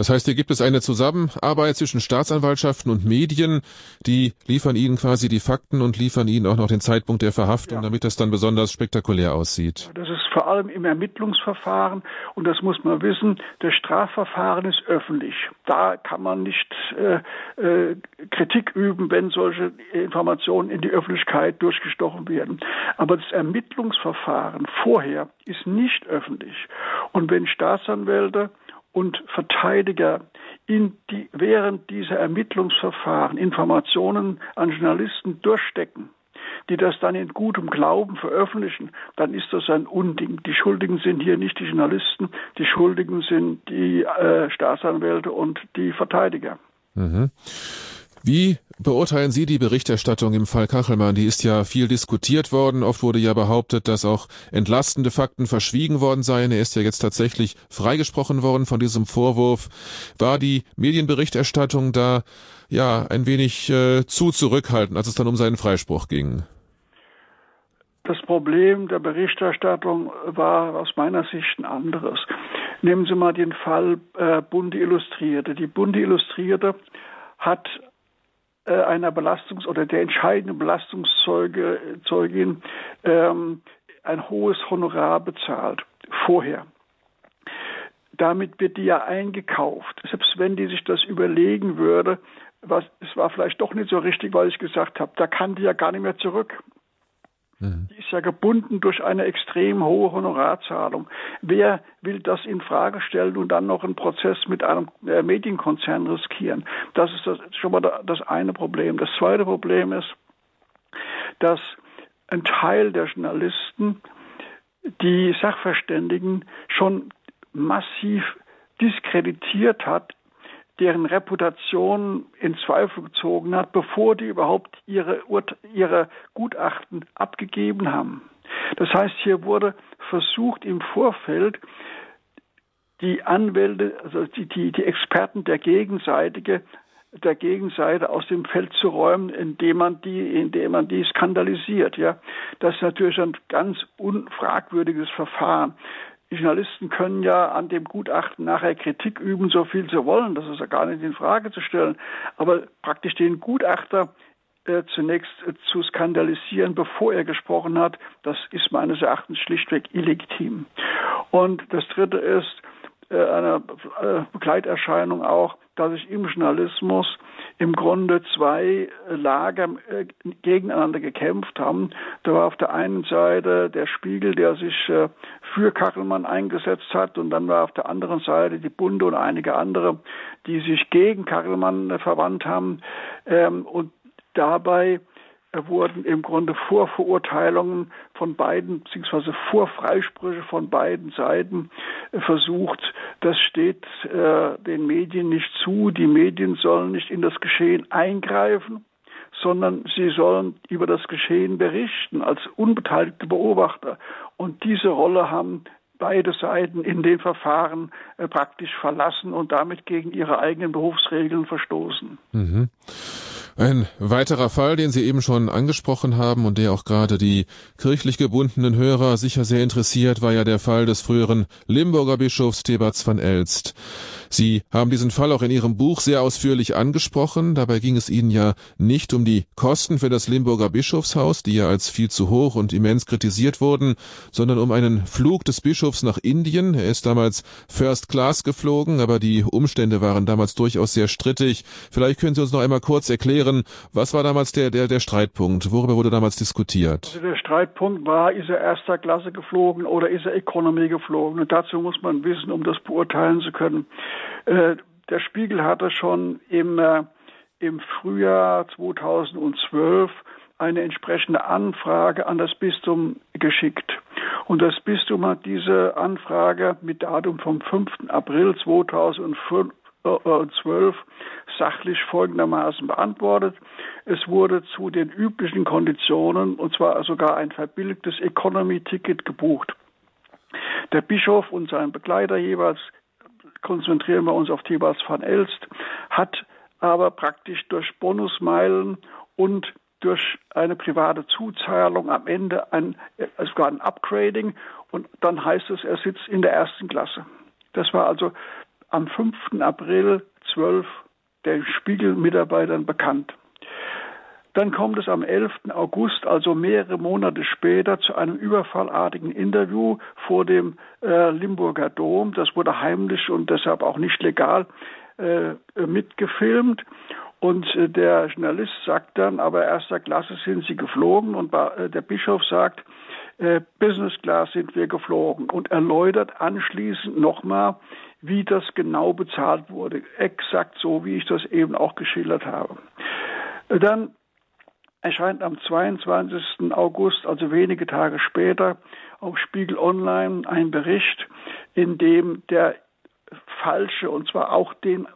Das heißt, hier gibt es eine Zusammenarbeit zwischen Staatsanwaltschaften und Medien, die liefern Ihnen quasi die Fakten und liefern Ihnen auch noch den Zeitpunkt der Verhaftung, ja. damit das dann besonders spektakulär aussieht. Das ist vor allem im Ermittlungsverfahren und das muss man wissen, das Strafverfahren ist öffentlich. Da kann man nicht äh, äh, Kritik üben, wenn solche Informationen in die Öffentlichkeit durchgestochen werden. Aber das Ermittlungsverfahren vorher ist nicht öffentlich. Und wenn Staatsanwälte und Verteidiger in die, während dieser Ermittlungsverfahren Informationen an Journalisten durchstecken, die das dann in gutem Glauben veröffentlichen, dann ist das ein Unding. Die Schuldigen sind hier nicht die Journalisten, die Schuldigen sind die äh, Staatsanwälte und die Verteidiger. Mhm. Wie beurteilen Sie die Berichterstattung im Fall Kachelmann? Die ist ja viel diskutiert worden. Oft wurde ja behauptet, dass auch entlastende Fakten verschwiegen worden seien. Er ist ja jetzt tatsächlich freigesprochen worden von diesem Vorwurf. War die Medienberichterstattung da ja ein wenig äh, zu zurückhaltend, als es dann um seinen Freispruch ging? Das Problem der Berichterstattung war aus meiner Sicht ein anderes. Nehmen Sie mal den Fall äh, Bunde Illustrierte. Die Bunde Illustrierte hat einer Belastungs- oder der entscheidenden Belastungszeugin ähm, ein hohes Honorar bezahlt, vorher. Damit wird die ja eingekauft. Selbst wenn die sich das überlegen würde, was, es war vielleicht doch nicht so richtig, was ich gesagt habe, da kann die ja gar nicht mehr zurück. Mhm. Die ist ja gebunden durch eine extrem hohe Honorarzahlung. Wer will das in Frage stellen und dann noch einen Prozess mit einem äh, Medienkonzern riskieren? Das ist das, schon mal das eine Problem. Das zweite Problem ist, dass ein Teil der Journalisten die Sachverständigen schon massiv diskreditiert hat deren Reputation in Zweifel gezogen hat, bevor die überhaupt ihre, ihre Gutachten abgegeben haben. Das heißt, hier wurde versucht im Vorfeld die Anwälte, also die, die, die Experten der Gegenseitige, der Gegenseite aus dem Feld zu räumen, indem man die, indem man die skandalisiert. Ja, das ist natürlich ein ganz unfragwürdiges Verfahren. Die Journalisten können ja an dem Gutachten nachher Kritik üben, so viel sie wollen. Das ist ja gar nicht in Frage zu stellen. Aber praktisch den Gutachter äh, zunächst äh, zu skandalisieren, bevor er gesprochen hat, das ist meines Erachtens schlichtweg illegitim. Und das Dritte ist äh, eine äh, Begleiterscheinung auch, dass sich im Journalismus im Grunde zwei Lager äh, gegeneinander gekämpft haben. Da war auf der einen Seite der Spiegel, der sich für Kachelmann eingesetzt hat, und dann war auf der anderen Seite die Bunde und einige andere, die sich gegen Kachelmann verwandt haben. Ähm, und dabei wurden im Grunde Vorverurteilungen von beiden, beziehungsweise Vorfreisprüche von beiden Seiten versucht. Das steht äh, den Medien nicht zu. Die Medien sollen nicht in das Geschehen eingreifen, sondern sie sollen über das Geschehen berichten als unbeteiligte Beobachter. Und diese Rolle haben beide Seiten in den Verfahren äh, praktisch verlassen und damit gegen ihre eigenen Berufsregeln verstoßen. Mhm. Ein weiterer Fall, den Sie eben schon angesprochen haben und der auch gerade die kirchlich gebundenen Hörer sicher sehr interessiert, war ja der Fall des früheren Limburger Bischofs Thebats van Elst. Sie haben diesen Fall auch in Ihrem Buch sehr ausführlich angesprochen. Dabei ging es Ihnen ja nicht um die Kosten für das Limburger Bischofshaus, die ja als viel zu hoch und immens kritisiert wurden, sondern um einen Flug des Bischofs nach Indien. Er ist damals First Class geflogen, aber die Umstände waren damals durchaus sehr strittig. Vielleicht können Sie uns noch einmal kurz erklären, was war damals der, der, der Streitpunkt? Worüber wurde damals diskutiert? Also der Streitpunkt war, ist er erster Klasse geflogen oder ist er Economy geflogen? Und dazu muss man wissen, um das beurteilen zu können. Äh, der Spiegel hatte schon im, äh, im Frühjahr 2012 eine entsprechende Anfrage an das Bistum geschickt. Und das Bistum hat diese Anfrage mit Datum vom 5. April 2012 sachlich folgendermaßen beantwortet. Es wurde zu den üblichen Konditionen, und zwar sogar ein verbilligtes Economy-Ticket gebucht. Der Bischof und sein Begleiter jeweils konzentrieren wir uns auf Thebas van Elst, hat aber praktisch durch Bonusmeilen und durch eine private Zuzahlung am Ende ein, also sogar ein Upgrading und dann heißt es, er sitzt in der ersten Klasse. Das war also am 5. April 12 der Spiegel-Mitarbeitern bekannt. Dann kommt es am 11. August, also mehrere Monate später, zu einem überfallartigen Interview vor dem äh, Limburger Dom. Das wurde heimlich und deshalb auch nicht legal äh, mitgefilmt. Und äh, der Journalist sagt dann, aber erster Klasse sind sie geflogen und äh, der Bischof sagt, äh, Business Class sind wir geflogen und erläutert anschließend nochmal, wie das genau bezahlt wurde. Exakt so, wie ich das eben auch geschildert habe. Dann erscheint am 22. August, also wenige Tage später, auf Spiegel Online ein Bericht, in dem der falsche, und zwar auch den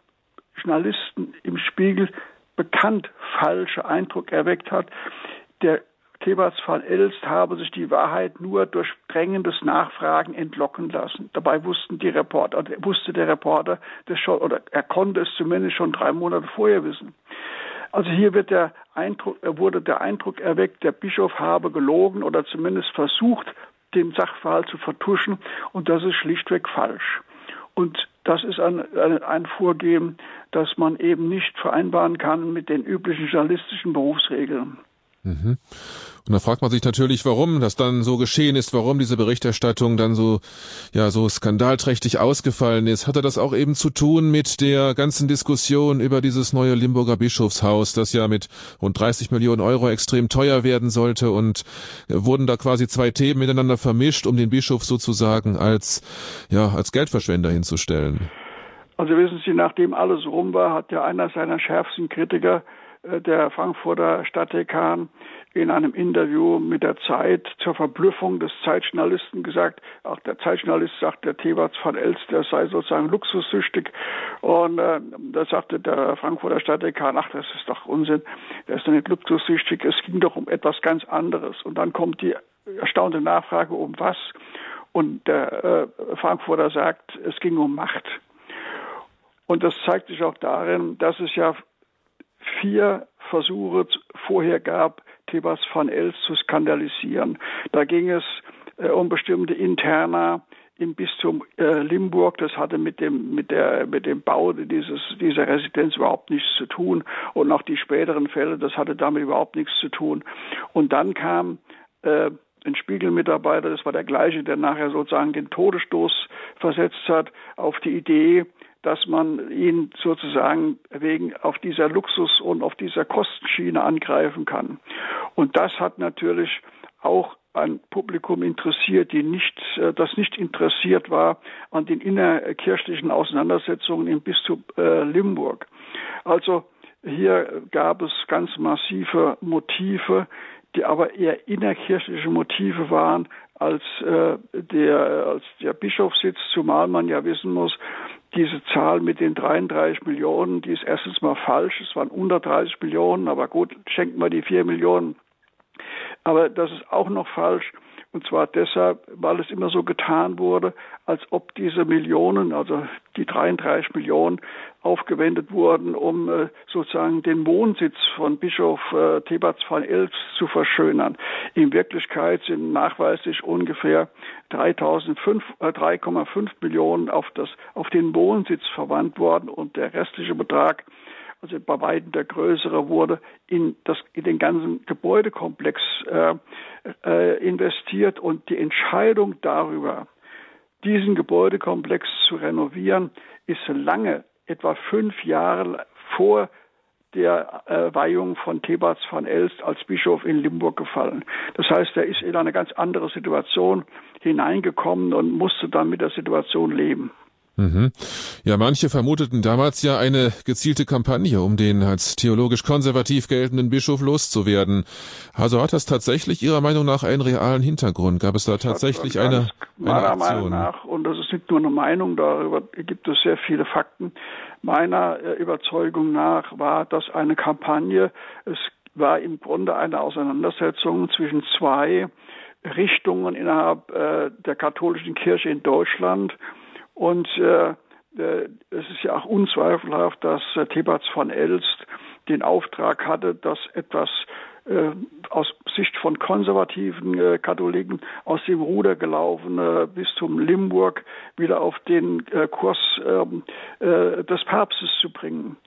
Journalisten im Spiegel bekannt falsche Eindruck erweckt hat. Der Thebats van Elst habe sich die Wahrheit nur durch drängendes Nachfragen entlocken lassen. Dabei wussten die Reporter, wusste der Reporter das schon, oder er konnte es zumindest schon drei Monate vorher wissen. Also hier wird der Eindruck, wurde der Eindruck erweckt, der Bischof habe gelogen oder zumindest versucht, den Sachverhalt zu vertuschen und das ist schlichtweg falsch. Und das ist ein, ein Vorgehen, das man eben nicht vereinbaren kann mit den üblichen journalistischen Berufsregeln. Mhm. Und da fragt man sich natürlich, warum das dann so geschehen ist, warum diese Berichterstattung dann so, ja, so skandalträchtig ausgefallen ist. Hatte das auch eben zu tun mit der ganzen Diskussion über dieses neue Limburger Bischofshaus, das ja mit rund 30 Millionen Euro extrem teuer werden sollte und äh, wurden da quasi zwei Themen miteinander vermischt, um den Bischof sozusagen als, ja, als Geldverschwender hinzustellen? Also wissen Sie, nachdem alles rum war, hat ja einer seiner schärfsten Kritiker, der Frankfurter Stadtdekan, in einem Interview mit der Zeit zur Verblüffung des Zeitjournalisten gesagt, auch der Zeitjournalist sagt, der Thebats von Elst, der sei sozusagen luxussüchtig. Und äh, da sagte der Frankfurter Stadtdekan, ach, das ist doch Unsinn, der ist doch nicht luxussüchtig, es ging doch um etwas ganz anderes. Und dann kommt die erstaunte Nachfrage, um was? Und der äh, Frankfurter sagt, es ging um Macht. Und das zeigt sich auch darin, dass es ja vier Versuche vorher gab, Thebas van Els zu skandalisieren. Da ging es äh, um bestimmte Interna im Bistum äh, Limburg. Das hatte mit dem, mit der, mit dem Bau dieses, dieser Residenz überhaupt nichts zu tun. Und auch die späteren Fälle, das hatte damit überhaupt nichts zu tun. Und dann kam, äh, ein Spiegelmitarbeiter, das war der gleiche, der nachher sozusagen den Todesstoß versetzt hat, auf die Idee, dass man ihn sozusagen wegen auf dieser Luxus- und auf dieser Kostenschiene angreifen kann. Und das hat natürlich auch ein Publikum interessiert, die nicht, äh, das nicht interessiert war an den innerkirchlichen Auseinandersetzungen im Bistum äh, Limburg. Also Hier gab es ganz massive Motive, die aber eher innerkirchliche Motive waren als äh, der als der Bischofssitz, zumal man ja wissen muss, diese Zahl mit den 33 Millionen, die ist erstens mal falsch. Es waren unter 30 Millionen, aber gut, schenken wir die 4 Millionen. Aber das ist auch noch falsch. Und zwar deshalb, weil es immer so getan wurde, als ob diese Millionen, also die 33 Millionen, aufgewendet wurden, um äh, sozusagen den Wohnsitz von Bischof äh, Thebats von Elfs zu verschönern. In Wirklichkeit sind nachweislich ungefähr 3,5 äh, Millionen auf, das, auf den Wohnsitz verwandt worden und der restliche Betrag also bei weitem der größere wurde, in, das, in den ganzen Gebäudekomplex äh, äh, investiert und die Entscheidung darüber, diesen Gebäudekomplex zu renovieren, ist lange, etwa fünf Jahre vor der äh, Weihung von Thebats von Elst als Bischof in Limburg gefallen. Das heißt, er ist in eine ganz andere Situation hineingekommen und musste dann mit der Situation leben. Mhm. Ja, manche vermuteten damals ja eine gezielte Kampagne, um den als theologisch konservativ geltenden Bischof loszuwerden. Also hat das tatsächlich Ihrer Meinung nach einen realen Hintergrund? Gab es da tatsächlich eine, eine Aktion? Meinung nach, und das ist nicht nur eine Meinung, darüber gibt es sehr viele Fakten. Meiner äh, Überzeugung nach war das eine Kampagne. Es war im Grunde eine Auseinandersetzung zwischen zwei Richtungen innerhalb äh, der katholischen Kirche in Deutschland und äh, äh, es ist ja auch unzweifelhaft, dass äh, Thebats von Elst den Auftrag hatte, dass etwas äh, aus Sicht von konservativen äh, Katholiken aus dem Ruder gelaufene Bistum Limburg wieder auf den äh, Kurs ähm, äh, des Papstes zu bringen.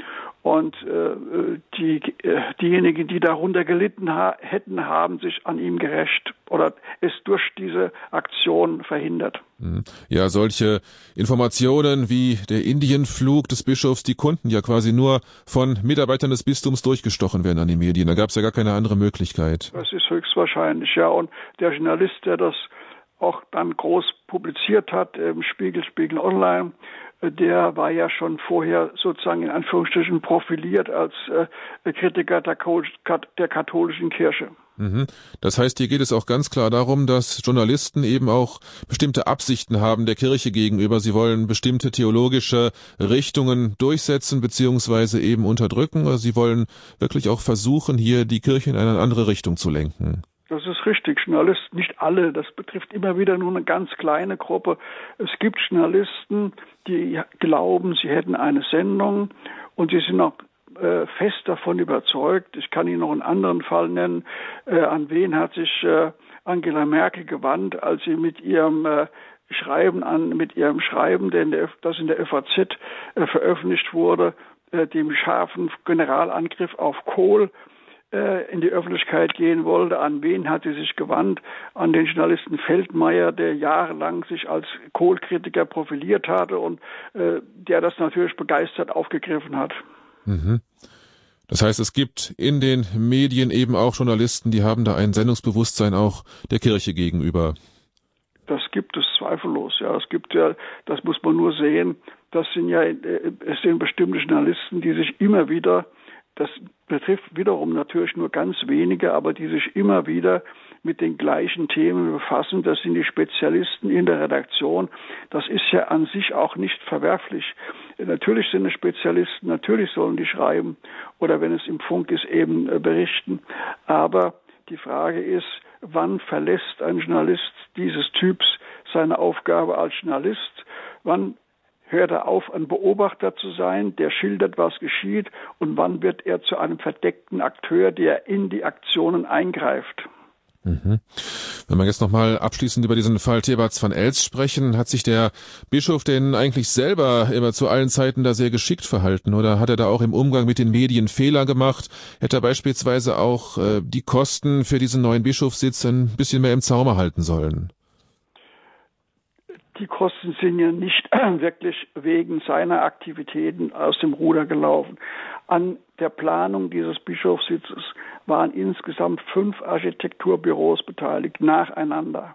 Und äh, die, äh, diejenigen, die darunter gelitten ha hätten, haben sich an ihm gerecht oder es durch diese Aktion verhindert. Mhm. Ja, solche Informationen wie der Indienflug des Bischofs, die konnten ja quasi nur von Mitarbeitern des Bistums durchgestochen werden an die Medien. Da gab es ja gar keine andere Möglichkeit. Das ist höchstwahrscheinlich, ja. Und der Journalist, der das auch dann groß publiziert hat im Spiegel, Spiegel Online, der war ja schon vorher sozusagen in Anführungsstrichen profiliert als äh, Kritiker der, katholischen Kirche. Mhm. Das heißt, hier geht es auch ganz klar darum, dass Journalisten eben auch bestimmte Absichten haben der Kirche gegenüber. Sie wollen bestimmte theologische Richtungen durchsetzen beziehungsweise eben unterdrücken. Oder sie wollen wirklich auch versuchen, hier die Kirche in eine andere Richtung zu lenken. Das ist richtig. Journalisten, nicht alle, das betrifft immer wieder nur eine ganz kleine Gruppe. Es gibt Journalisten, die glauben, sie hätten eine Sendung und sie sind auch äh, fest davon überzeugt. Ich kann Ihnen noch einen anderen Fall nennen. Äh, an wen hat sich äh, Angela Merkel gewandt, als sie mit ihrem äh, Schreiben an, mit ihrem Schreiben, der das in der FAZ äh, veröffentlicht wurde, äh, dem scharfen Generalangriff auf Kohl in die Öffentlichkeit gehen wollte. An wen hat sie sich gewandt? An den Journalisten Feldmeier, der jahrelang sich als Kohlkritiker profiliert hatte und äh, der das natürlich begeistert aufgegriffen hat. Mhm. Das heißt, es gibt in den Medien eben auch Journalisten, die haben da ein Sendungsbewusstsein auch der Kirche gegenüber. Das gibt es zweifellos, ja. Es gibt ja, das muss man nur sehen, das sind ja, äh, es sind bestimmte Journalisten, die sich immer wieder das betrifft wiederum natürlich nur ganz wenige, aber die sich immer wieder mit den gleichen Themen befassen. Das sind die Spezialisten in der Redaktion. Das ist ja an sich auch nicht verwerflich. Natürlich sind es Spezialisten, natürlich sollen die schreiben oder wenn es im Funk ist, eben äh, berichten. Aber die Frage ist, wann verlässt ein Journalist dieses Typs seine Aufgabe als Journalist? Wann hört er auf, ein Beobachter zu sein, der schildert, was geschieht, und wann wird er zu einem verdeckten Akteur, der in die Aktionen eingreift. Mhm. Wenn wir jetzt nochmal abschließend über diesen Fall Thebats van Els sprechen, hat sich der Bischof denn eigentlich selber immer zu allen Zeiten da sehr geschickt verhalten oder hat er da auch im Umgang mit den Medien Fehler gemacht? Hätte er beispielsweise auch äh, die Kosten für diesen neuen Bischofssitz ein bisschen mehr im Zaume halten sollen? die Kosten sind ja nicht (clears throat) wirklich wegen seiner Aktivitäten aus dem Ruder gelaufen. An der Planung dieses Bischofssitzes waren insgesamt fünf Architekturbüros beteiligt, nacheinander.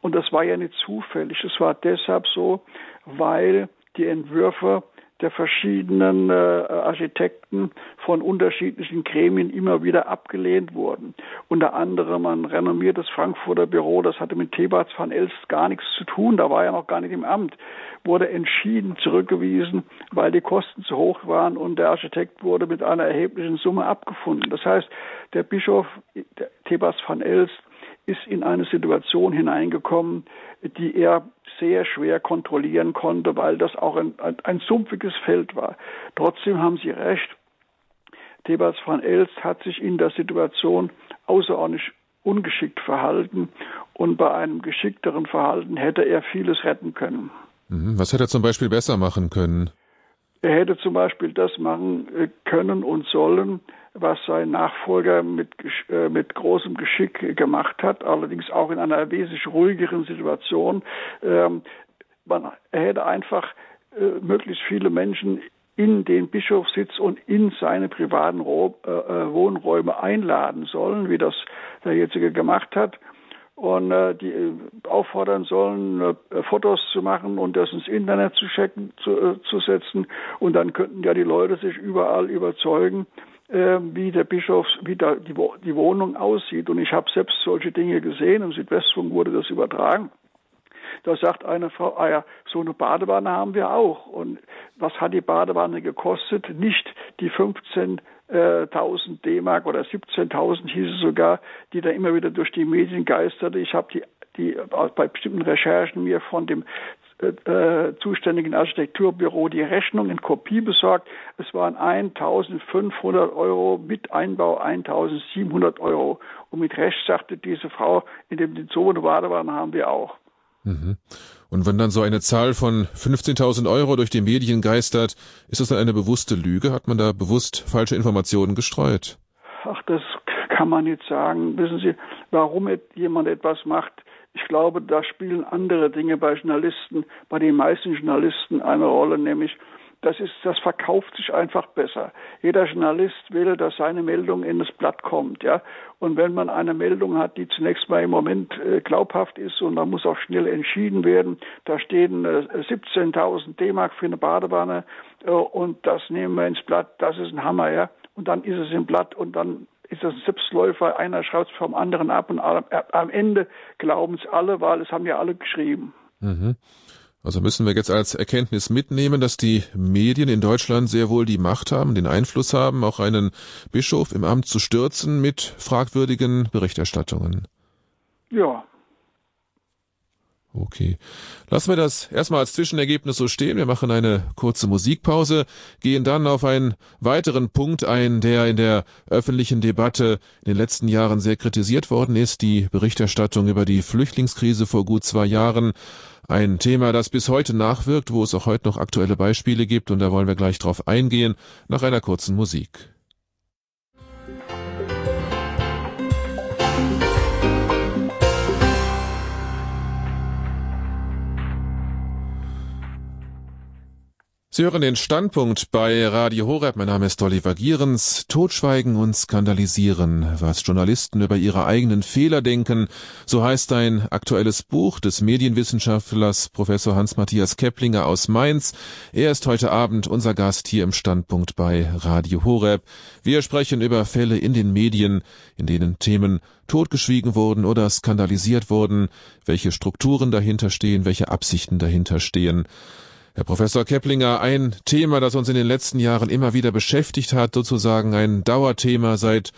Und das war ja nicht zufällig. Es war deshalb so, weil die Entwürfe der verschiedenen äh, Architekten von unterschiedlichen Gremien immer wieder abgelehnt wurden. Unter anderem ein renommiertes Frankfurter Büro, das hatte mit Thebats van Elst gar nichts zu tun, da war er noch gar nicht im Amt, wurde entschieden zurückgewiesen, weil die Kosten zu hoch waren und der Architekt wurde mit einer erheblichen Summe abgefunden. Das heißt, der Bischof Thebats van Elst ist in eine Situation hineingekommen, die er sehr schwer kontrollieren konnte, weil das auch ein, ein, ein sumpfiges Feld war. Trotzdem haben Sie recht. Thebats van Elst hat sich in der Situation außerordentlich ungeschickt verhalten und bei einem geschickteren Verhalten hätte er vieles retten können. Mhm. Was hätte er zum Beispiel besser machen können? Er hätte zum Beispiel das machen äh, können und sollen, was sein Nachfolger mit, äh, mit großem Geschick gemacht hat, allerdings auch in einer wesentlich ruhigeren Situation. Ähm, man, hätte einfach äh, möglichst viele Menschen in den Bischofssitz und in seine privaten äh, Wohnräume einladen sollen, wie das der jetzige gemacht hat und äh, die auffordern sollen, äh, Fotos zu machen und das ins Internet zu checken, zu, äh, zu setzen. Und dann könnten ja die Leute sich überall überzeugen, äh, wie der Bischof, wie da die, die Wohnung aussieht. Und ich habe selbst solche Dinge gesehen. Im Südwestfunk wurde das übertragen. Da sagt eine Frau, ah ja, so eine Badewanne haben wir auch. Und was hat die Badewanne gekostet? Nicht die 15 1000 D-Mark oder 17.000 hieß es sogar, die da immer wieder durch die Medien geisterte. Ich habe die, die bei bestimmten Recherchen mir von dem äh, zuständigen Architekturbüro die Rechnung in Kopie besorgt. Es waren 1.500 Euro mit Einbau 1.700 Euro. Und mit Recht sagte diese Frau, in dem die Zone Badewanne haben wir auch. Mhm. Und wenn dann so eine Zahl von 15.000 Euro durch die Medien geistert, ist das dann eine bewusste Lüge? Hat man da bewusst falsche Informationen gestreut? Ach, das kann man nicht sagen. Wissen Sie, warum jemand etwas macht? Ich glaube, da spielen andere Dinge bei Journalisten, bei den meisten Journalisten eine Rolle, nämlich das ist, das verkauft sich einfach besser. Jeder Journalist will, dass seine Meldung in das Blatt kommt, ja. Und wenn man eine Meldung hat, die zunächst mal im Moment äh, glaubhaft ist und dann muss auch schnell entschieden werden, da stehen äh, 17.000 D-Mark für eine Badewanne äh, und das nehmen wir ins Blatt, das ist ein Hammer, ja. Und dann ist es im Blatt und dann ist das ein Selbstläufer, einer schreibt es vom anderen ab und am Ende glauben es alle, weil es haben ja alle geschrieben. Mhm. Also müssen wir jetzt als Erkenntnis mitnehmen, dass die Medien in Deutschland sehr wohl die Macht haben, den Einfluss haben, auch einen Bischof im Amt zu stürzen mit fragwürdigen Berichterstattungen. Ja, Okay. Lassen wir das erstmal als Zwischenergebnis so stehen. Wir machen eine kurze Musikpause, gehen dann auf einen weiteren Punkt ein, der in der öffentlichen Debatte in den letzten Jahren sehr kritisiert worden ist, die Berichterstattung über die Flüchtlingskrise vor gut zwei Jahren. Ein Thema, das bis heute nachwirkt, wo es auch heute noch aktuelle Beispiele gibt, und da wollen wir gleich drauf eingehen, nach einer kurzen Musik. Sie hören den Standpunkt bei Radio Horeb. Mein Name ist Oliver Gierens. Totschweigen und skandalisieren, was Journalisten über ihre eigenen Fehler denken. So heißt ein aktuelles Buch des Medienwissenschaftlers Professor Hans-Matthias Keplinger aus Mainz. Er ist heute Abend unser Gast hier im Standpunkt bei Radio Horeb. Wir sprechen über Fälle in den Medien, in denen Themen totgeschwiegen wurden oder skandalisiert wurden, welche Strukturen dahinter stehen, welche Absichten dahinter stehen. Herr Professor Keplinger, ein Thema, das uns in den letzten Jahren immer wieder beschäftigt hat, sozusagen ein Dauerthema seit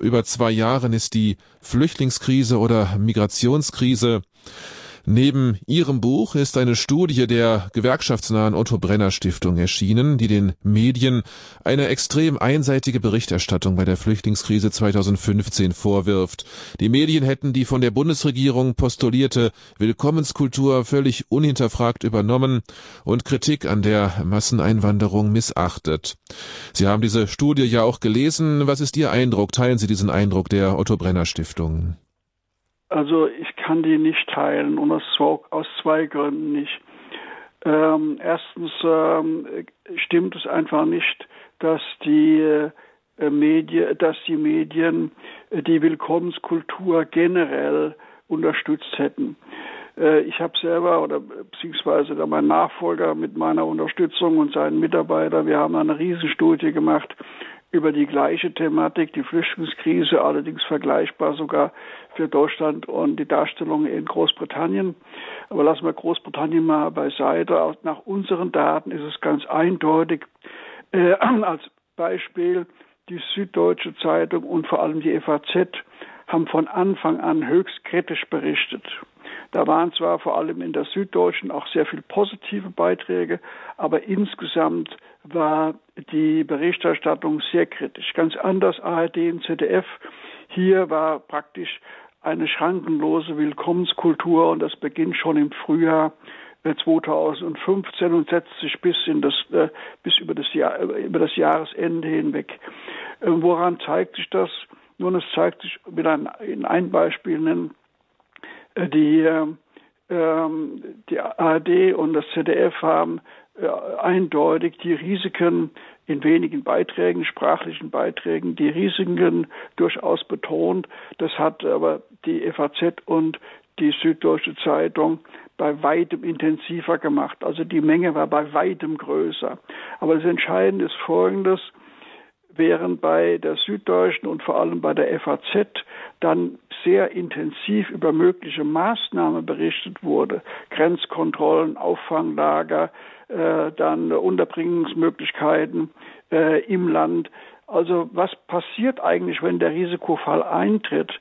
über zwei Jahren, ist die Flüchtlingskrise oder Migrationskrise. Neben ihrem Buch ist eine Studie der gewerkschaftsnahen Otto Brenner Stiftung erschienen, die den Medien eine extrem einseitige Berichterstattung bei der Flüchtlingskrise 2015 vorwirft. Die Medien hätten die von der Bundesregierung postulierte Willkommenskultur völlig unhinterfragt übernommen und Kritik an der Masseneinwanderung missachtet. Sie haben diese Studie ja auch gelesen. Was ist Ihr Eindruck? Teilen Sie diesen Eindruck der Otto Brenner Stiftung? Also ich kann die nicht teilen und aus zwei, aus zwei Gründen nicht. Ähm, erstens ähm, stimmt es einfach nicht, dass die äh, Medien, dass die Medien die Willkommenskultur generell unterstützt hätten. Äh, ich habe selber oder beziehungsweise mein Nachfolger mit meiner Unterstützung und seinen Mitarbeitern, wir haben eine Riesenstudie gemacht über die gleiche Thematik, die Flüchtlingskrise, allerdings vergleichbar sogar für Deutschland und die Darstellung in Großbritannien. Aber lassen wir Großbritannien mal beiseite. Nach unseren Daten ist es ganz eindeutig. Äh, (clears throat) als Beispiel die Süddeutsche Zeitung und vor allem die FAZ haben von Anfang an höchst kritisch berichtet. Da waren zwar vor allem in der Süddeutschen auch sehr viel positive Beiträge, aber insgesamt war die Berichterstattung sehr kritisch. Ganz anders ARD und ZDF. Hier war praktisch eine schrankenlose Willkommenskultur und das beginnt schon im Frühjahr 2015 äh, und setzt sich bis in das äh, bis über das Jahr über das Jahresende hinweg. Äh, woran zeigt sich das? Nun, es zeigt sich, ich will ein, in ein Beispiel nennen, äh, die, ähm, die ARD und das ZDF haben äh, eindeutig die Risiken in wenigen Beiträgen, sprachlichen Beiträgen, die Risiken durchaus betont. Das hat aber die FAZ und die Süddeutsche Zeitung bei weitem intensiver gemacht. Also die Menge war bei weitem größer. Aber das Entscheidende ist Folgendes während bei der Süddeutschen und vor allem bei der FAZ dann sehr intensiv über mögliche Maßnahmen berichtet wurde, Grenzkontrollen, Auffanglager, äh, dann Unterbringungsmöglichkeiten äh, im Land. Also was passiert eigentlich, wenn der Risikofall eintritt?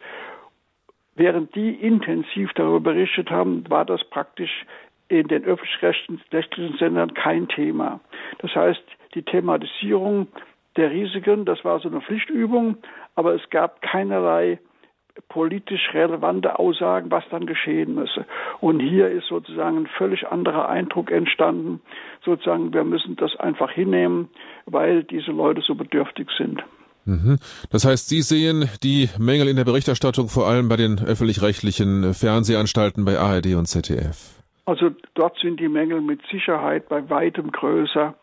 Während die intensiv darüber berichtet haben, war das praktisch in den öffentlich-rechtlichen Sendern kein Thema. Das heißt, die Thematisierung der Risiken. Das war so eine Pflichtübung, aber es gab keinerlei politisch relevante Aussagen, was dann geschehen müsse. Und hier ist sozusagen ein völlig anderer Eindruck entstanden. Sozusagen, wir müssen das einfach hinnehmen, weil diese Leute so bedürftig sind. Mhm. Das heißt, Sie sehen die Mängel in der Berichterstattung vor allem bei den öffentlich-rechtlichen Fernsehanstalten bei ARD und ZDF. Also dort sind die Mängel mit Sicherheit bei weitem größer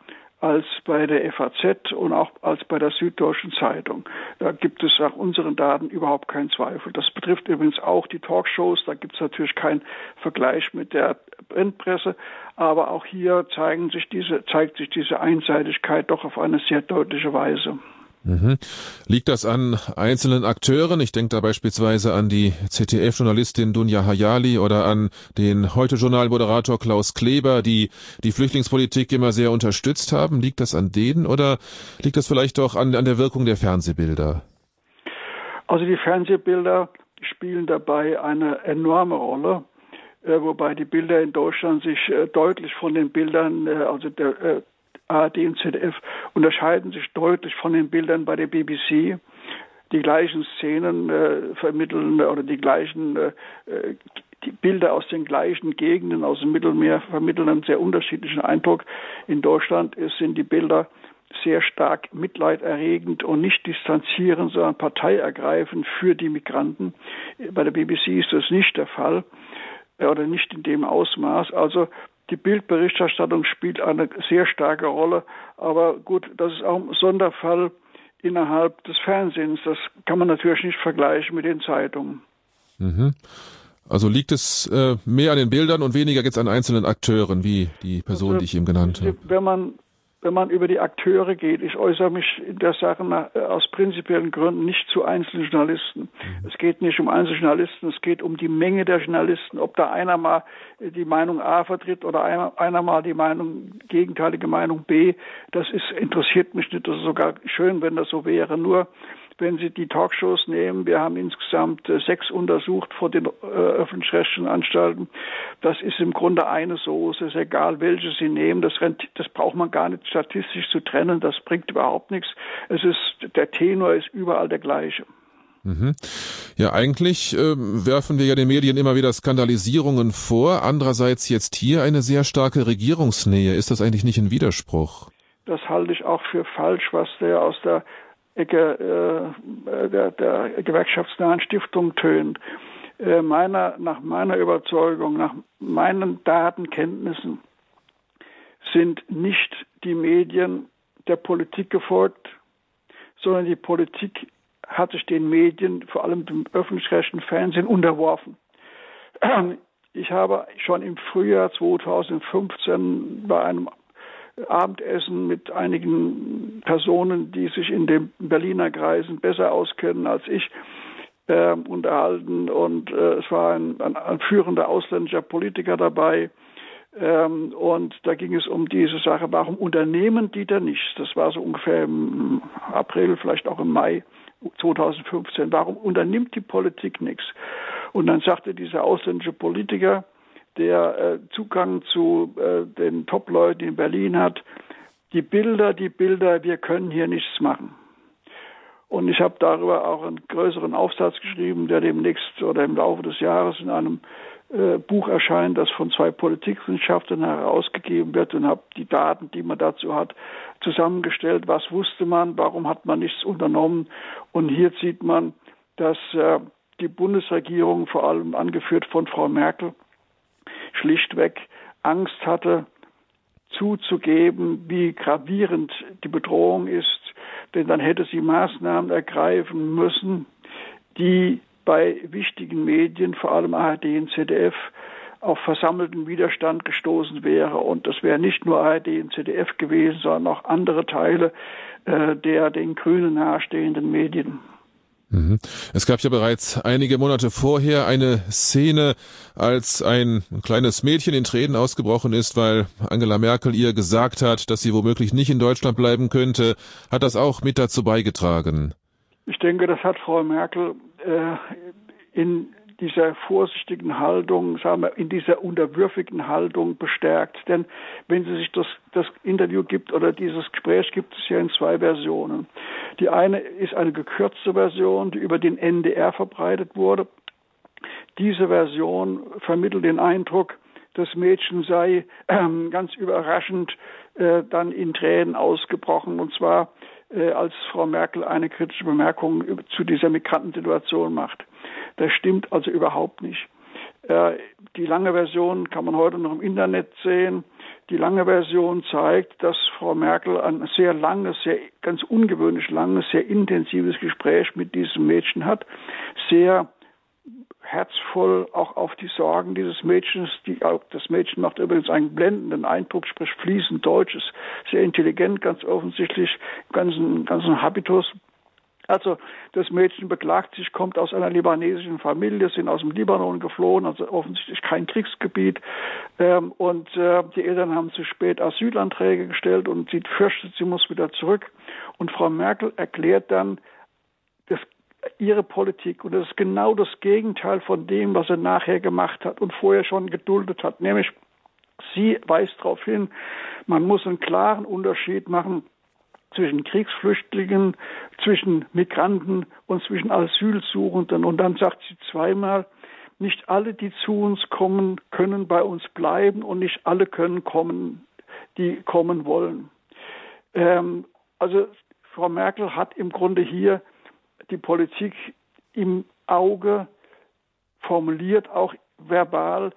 als bei der FAZ und auch als bei der Süddeutschen Zeitung. Da gibt es nach unseren Daten überhaupt keinen Zweifel. Das betrifft übrigens auch die Talkshows. Da gibt es natürlich keinen Vergleich mit der Printpresse. Aber auch hier zeigen sich diese, zeigt sich diese Einseitigkeit doch auf eine sehr deutliche Weise. Mhm. Liegt das an einzelnen Akteuren? Ich denke da beispielsweise an die ZDF-Journalistin Dunja Hayali oder an den Heute-Journal-Moderator Klaus Kleber, die die Flüchtlingspolitik immer sehr unterstützt haben. Liegt das an denen oder liegt das vielleicht doch an, an der Wirkung der Fernsehbilder? Also die Fernsehbilder spielen dabei eine enorme Rolle äh, wobei die Bilder in Deutschland sich äh, deutlich von den Bildern, äh, also der ARD und ZDF unterscheiden sich deutlich von den Bildern bei der BBC. Die gleichen Szenen äh, vermitteln oder die gleichen äh, die Bilder aus den gleichen Gegenden aus dem Mittelmeer vermitteln einen sehr unterschiedlichen Eindruck. In Deutschland sind die Bilder sehr stark mitleiderregend und nicht distanzierend, sondern parteiergreifend für die Migranten. Bei der BBC ist das nicht der Fall äh, oder nicht in dem Ausmaß. Also die Bildberichterstattung spielt eine sehr starke Rolle, aber gut, das ist auch ein Sonderfall innerhalb des Fernsehens. Das kann man natürlich nicht vergleichen mit den Zeitungen. Mhm. Also liegt es äh, mehr an den Bildern und weniger jetzt an einzelnen Akteuren, wie die Person, also, die ich eben genannt habe? Wenn man wenn man über die Akteure geht. Ich äußere mich in der Sache nach, äh, aus prinzipiellen Gründen nicht zu einzelnen Journalisten. Mhm. Es geht nicht um einzelne Journalisten, es geht um die Menge der Journalisten. Ob da einer mal die Meinung A vertritt oder einer, einer mal die Meinung, gegenteilige Meinung B, das ist, interessiert mich nicht. Das ist sogar schön, wenn das so wäre. Nur, wenn Sie die Talkshows nehmen, wir haben insgesamt äh, sechs untersucht vor den äh, öffentlich-rechtlichen Anstalten. Das ist im Grunde eine Soße. Es ist egal, welche Sie nehmen. Das, das braucht man gar nicht statistisch zu trennen. Das bringt überhaupt nichts. Es ist, der Tenor ist überall der gleiche. Mhm. Ja, eigentlich äh, werfen wir ja den Medien immer wieder Skandalisierungen vor. Andererseits jetzt hier eine sehr starke Regierungsnähe. Ist das eigentlich nicht ein Widerspruch? Das halte ich auch für falsch, was der aus der Äh, der, der gewerkschaftsnahen Stiftung tönt. Äh, meiner, nach meiner Überzeugung, nach meinen Datenkenntnissen sind nicht die Medien der Politik gefolgt, sondern die Politik hat sich den Medien, vor allem dem öffentlich-rechtlichen Fernsehen, unterworfen. ich habe schon im Frühjahr 2015 bei einem Abendessen mit einigen Personen, die sich in den Berliner Kreisen besser auskennen als ich, äh, unterhalten. Und äh, es war ein, ein, ein, führender ausländischer Politiker dabei. Ähm, und da ging es um diese Sache, warum unternehmen die da nichts? Das war so ungefähr im April, vielleicht auch im Mai 2015. Warum unternimmt die Politik nichts? Und dann sagte dieser ausländische Politiker, der äh, Zugang zu äh, den Top-Leuten in Berlin hat, die Bilder, die Bilder, wir können hier nichts machen. Und ich habe darüber auch einen größeren Aufsatz geschrieben, der demnächst oder im Laufe des Jahres in einem äh, Buch erscheint, das von zwei Politikwissenschaftlern herausgegeben wird und habe die Daten, die man dazu hat, zusammengestellt. Was wusste man? Warum hat man nichts unternommen? Und hier sieht man, dass äh, die Bundesregierung, vor allem angeführt von Frau Merkel, schlichtweg Angst hatte, zuzugeben, wie gravierend die Bedrohung ist, denn dann hätte sie Maßnahmen ergreifen müssen, die bei wichtigen Medien, vor allem ARD und ZDF, auf versammelten Widerstand gestoßen wäre. Und das wäre nicht nur ARD und ZDF gewesen, sondern auch andere Teile äh, der den Grünen nahestehenden Medien. Mhm. Es gab ja bereits einige Monate vorher eine Szene, als ein kleines Mädchen in Tränen ausgebrochen ist, weil Angela Merkel ihr gesagt hat, dass sie womöglich nicht in Deutschland bleiben könnte. Hat das auch mit dazu beigetragen? Ich denke, das hat Frau Merkel äh, in dieser vorsichtigen Haltung, sagen wir, in dieser unterwürfigen Haltung bestärkt. Denn wenn sie sich das, das Interview gibt oder dieses Gespräch gibt es ja in zwei Versionen. Die eine ist eine gekürzte Version, die über den NDR verbreitet wurde. Diese Version vermittelt den Eindruck, das Mädchen sei äh, ganz überraschend äh, dann in Tränen ausgebrochen und zwar äh, als Frau Merkel eine kritische Bemerkung zu dieser Migrantensituation macht. Das stimmt also überhaupt nicht. Äh, die lange Version kann man heute noch im Internet sehen. Die lange Version zeigt, dass Frau Merkel ein sehr langes, sehr ganz ungewöhnlich langes, sehr intensives Gespräch mit diesem Mädchen hat, sehr herzvoll auch auf die Sorgen dieses Mädchens. Die, das Mädchen macht übrigens einen blendenden Eindruck, spricht fließend Deutsch, ist sehr intelligent, ganz offensichtlich, ganzen, ganzen Habitus. Also das Mädchen beklagt sich, kommt aus einer libanesischen Familie, sind aus dem Libanon geflohen, also offensichtlich kein Kriegsgebiet. Ähm, und äh, die Eltern haben zu spät Asylanträge gestellt und sie fürchtet, sie muss wieder zurück. Und Frau Merkel erklärt dann, das, ihre Politik und das ist genau das Gegenteil von dem, was er nachher gemacht hat und vorher schon geduldet hat. Nämlich, sie weist darauf hin, man muss einen klaren Unterschied machen zwischen Kriegsflüchtlingen, zwischen Migranten und zwischen Asylsuchenden. Und dann sagt sie zweimal, nicht alle, die zu uns kommen, können bei uns bleiben und nicht alle können kommen, die kommen wollen. Ähm, also Frau Merkel hat im Grunde hier die Politik im Auge formuliert, auch verbal,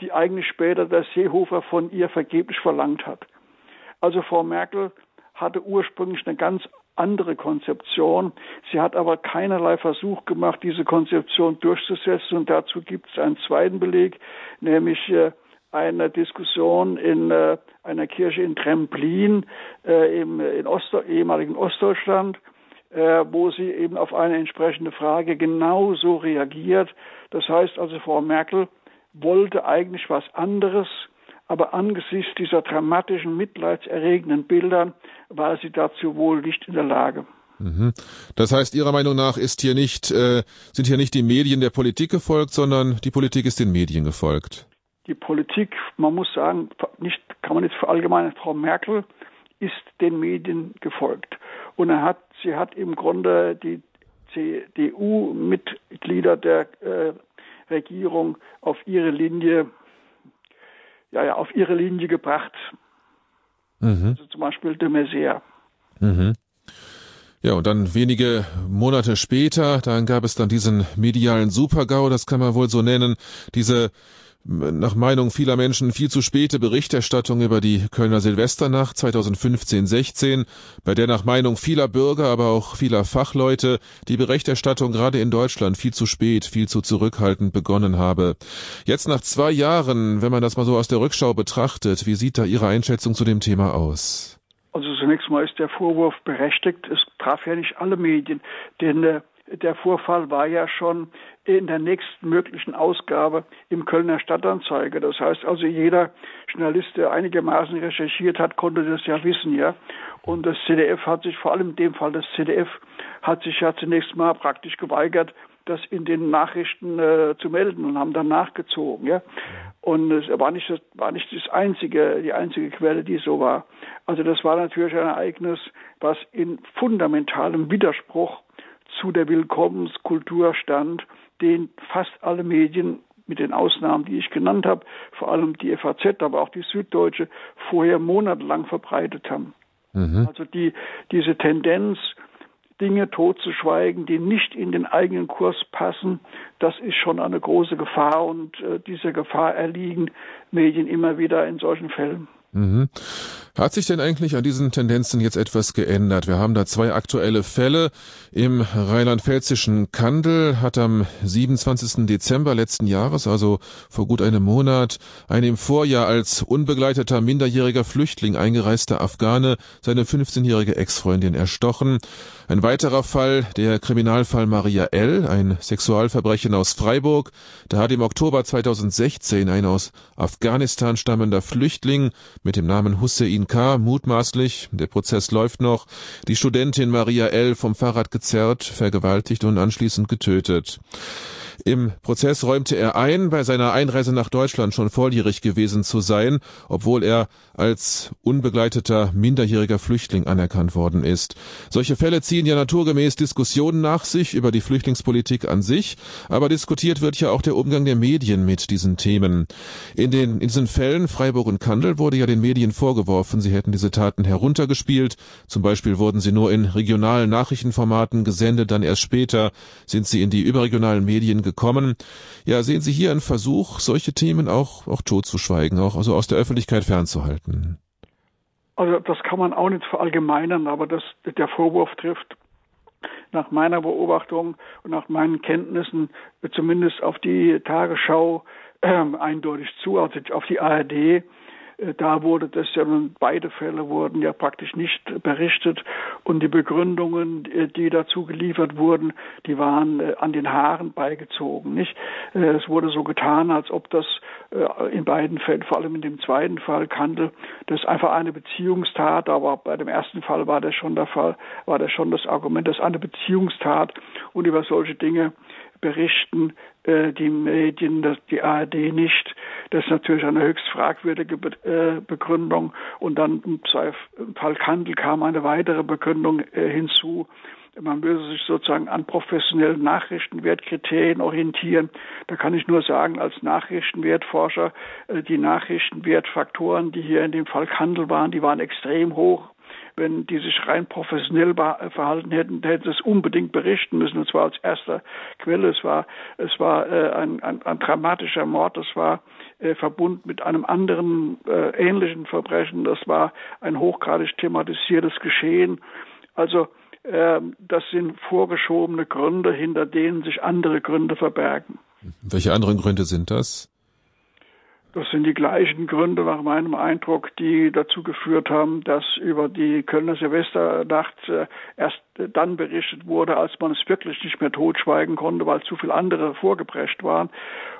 die eigentlich später der Seehofer von ihr vergeblich verlangt hat. Also Frau Merkel hatte ursprünglich eine ganz andere Konzeption. Sie hat aber keinerlei Versuch gemacht, diese Konzeption durchzusetzen. Und dazu gibt es einen zweiten Beleg, nämlich äh, eine Diskussion in äh, einer Kirche in Tremplin äh, in Ost ehemaligen Ostdeutschland, wo sie eben auf eine entsprechende Frage genauso reagiert. Das heißt also, Frau Merkel wollte eigentlich was anderes, aber angesichts dieser dramatischen, mitleidserregenden Bilder war sie dazu wohl nicht in der Lage. Mhm. Das heißt, Ihrer Meinung nach ist hier nicht, äh, sind hier nicht die Medien der Politik gefolgt, sondern die Politik ist den Medien gefolgt. Die Politik, man muss sagen, nicht, kann man jetzt verallgemeinern, Frau Merkel ist den Medien gefolgt. Und er hat, sie hat im Grunde die CDU-Mitglieder der äh, Regierung auf ihre Linie ja, ja, auf ihre Linie gebracht. Mhm. Also zum Beispiel de Maizière. Mhm. Ja, und dann wenige Monate später, dann gab es dann diesen medialen Supergau, das kann man wohl so nennen, diese nach Meinung vieler Menschen viel zu späte Berichterstattung über die Kölner Silvesternacht 2015-16, bei der nach Meinung vieler Bürger, aber auch vieler Fachleute die Berichterstattung gerade in Deutschland viel zu spät, viel zu zurückhaltend begonnen habe. Jetzt nach zwei Jahren, wenn man das mal so aus der Rückschau betrachtet, wie sieht da Ihre Einschätzung zu dem Thema aus? Also zunächst mal ist der Vorwurf berechtigt. Es traf ja nicht alle Medien, denn äh, der Vorfall war ja schon in der nächsten möglichen Ausgabe im Kölner Stadtanzeiger. Das heißt also, jeder Journalist, der einigermaßen recherchiert hat, konnte das ja wissen, ja. Und das CDF hat sich, vor allem in dem Fall das CDF, hat sich ja zunächst mal praktisch geweigert, das in den Nachrichten äh, zu melden und haben dann nachgezogen, ja. Und es war nicht das, war nicht das einzige, die einzige Quelle, die so war. Also das war natürlich ein Ereignis, was in fundamentalem Widerspruch zu der Willkommenskultur stand, den fast alle Medien mit den Ausnahmen, die ich genannt habe, vor allem die FAZ, aber auch die Süddeutsche, vorher monatelang verbreitet haben. Mhm. Also die, diese Tendenz, Dinge totzuschweigen, die nicht in den eigenen Kurs passen, das ist schon eine große Gefahr und äh, dieser Gefahr erliegen Medien immer wieder in solchen Fällen. Mhm. Hat sich denn eigentlich an diesen Tendenzen jetzt etwas geändert? Wir haben da zwei aktuelle Fälle. Im rheinland-pfälzischen Kandel hat am 27. Dezember letzten Jahres, also vor gut einem Monat, ein im Vorjahr als unbegleiteter minderjähriger Flüchtling eingereister Afghane seine 15-jährige Ex-Freundin erstochen. Ein weiterer Fall, der Kriminalfall Maria L., ein Sexualverbrechen aus Freiburg. Da hat im Oktober 2016 ein aus Afghanistan stammender Flüchtling mit dem Namen Hussein K. mutmaßlich, der Prozess läuft noch, die Studentin Maria L. vom Fahrrad gezerrt, vergewaltigt und anschließend getötet. Im Prozess räumte er ein, bei seiner Einreise nach Deutschland schon volljährig gewesen zu sein, obwohl er als unbegleiteter minderjähriger Flüchtling anerkannt worden ist. Solche Fälle ziehen ja naturgemäß Diskussionen nach sich über die Flüchtlingspolitik an sich, aber diskutiert wird ja auch der Umgang der Medien mit diesen Themen. In den in diesen Fällen Freiburg und Kandel wurde ja den Medien vorgeworfen, sie hätten diese Taten heruntergespielt. Zum Beispiel wurden sie nur in regionalen Nachrichtenformaten gesendet, dann erst später sind sie in die überregionalen Medien gekommen. Ja, sehen Sie hier einen Versuch, solche Themen auch, auch totzuschweigen, auch also aus der Öffentlichkeit fernzuhalten? Also das kann man auch nicht verallgemeinern, aber das, der Vorwurf trifft nach meiner Beobachtung und nach meinen Kenntnissen zumindest auf die Tagesschau äh, eindeutig zu, also auf die ARD da wurde das ja nun, beide Fälle wurden ja praktisch nicht berichtet und die Begründungen, äh, die dazu geliefert wurden, die waren äh, an den Haaren beigezogen, nicht? Es wurde so getan, als ob das in beiden Fällen, vor allem in dem zweiten Fall, Kandel, das einfach eine Beziehungstat, aber bei dem ersten Fall war das schon der Fall, war das schon das Argument, das eine Beziehungstat und über solche Dinge berichten äh, die Medien, das, die ARD nicht. Das ist natürlich eine höchst fragwürdige äh, Begründung. Und dann im Fall Kandel kam eine weitere Begründung äh, hinzu. Man müsse sich sozusagen an professionellen Nachrichtenwertkriterien orientieren. Da kann ich nur sagen, als Nachrichtenwertforscher, äh, die Nachrichtenwertfaktoren, die hier in dem Fall Kandel waren, die waren extrem hoch wenn die sich rein professionell äh, verhalten hätten, hätten sie es unbedingt berichten müssen, und zwar als erster Quelle. Es war, es war äh, ein, ein, ein dramatischer Mord, das war äh, verbunden mit einem anderen äh, ähnlichen Verbrechen, das war ein hochgradig thematisiertes Geschehen. Also äh, das sind vorgeschobene Gründe, hinter denen sich andere Gründe verbergen. Welche anderen Gründe sind das? Das sind die gleichen Gründe nach meinem Eindruck, die dazu geführt haben, dass über die Kölner Silvesternacht äh, erst dann berichtet wurde, als man es wirklich nicht mehr totschweigen konnte, weil zu viele andere vorgeprescht waren.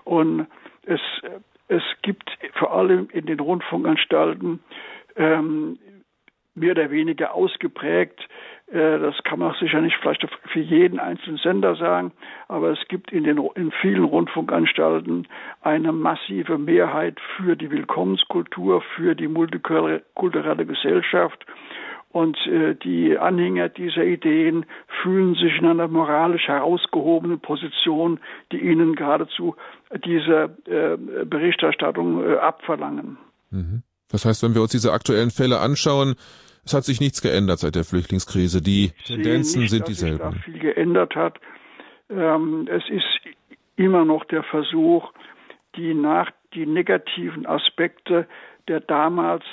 Und es, es gibt vor allem in den Rundfunkanstalten ähm, mehr oder weniger ausgeprägt äh, das kann man sicher nicht vielleicht für jeden einzelnen Sender sagen, aber es gibt in, den, in vielen Rundfunkanstalten eine massive Mehrheit für die Willkommenskultur, für die multikulturelle Gesellschaft. Und äh, die Anhänger dieser Ideen fühlen sich in einer moralisch herausgehobenen Position, die ihnen geradezu diese äh, Berichterstattung äh, abverlangen. Mhm. Das heißt, wenn wir uns diese aktuellen Fälle anschauen, es hat sich nichts geändert seit der Flüchtlingskrise. Die Tendenzen nicht, sind dieselben. Dass sich da viel geändert hat. Ähm, es ist immer noch der Versuch, die nach die negativen Aspekte der damals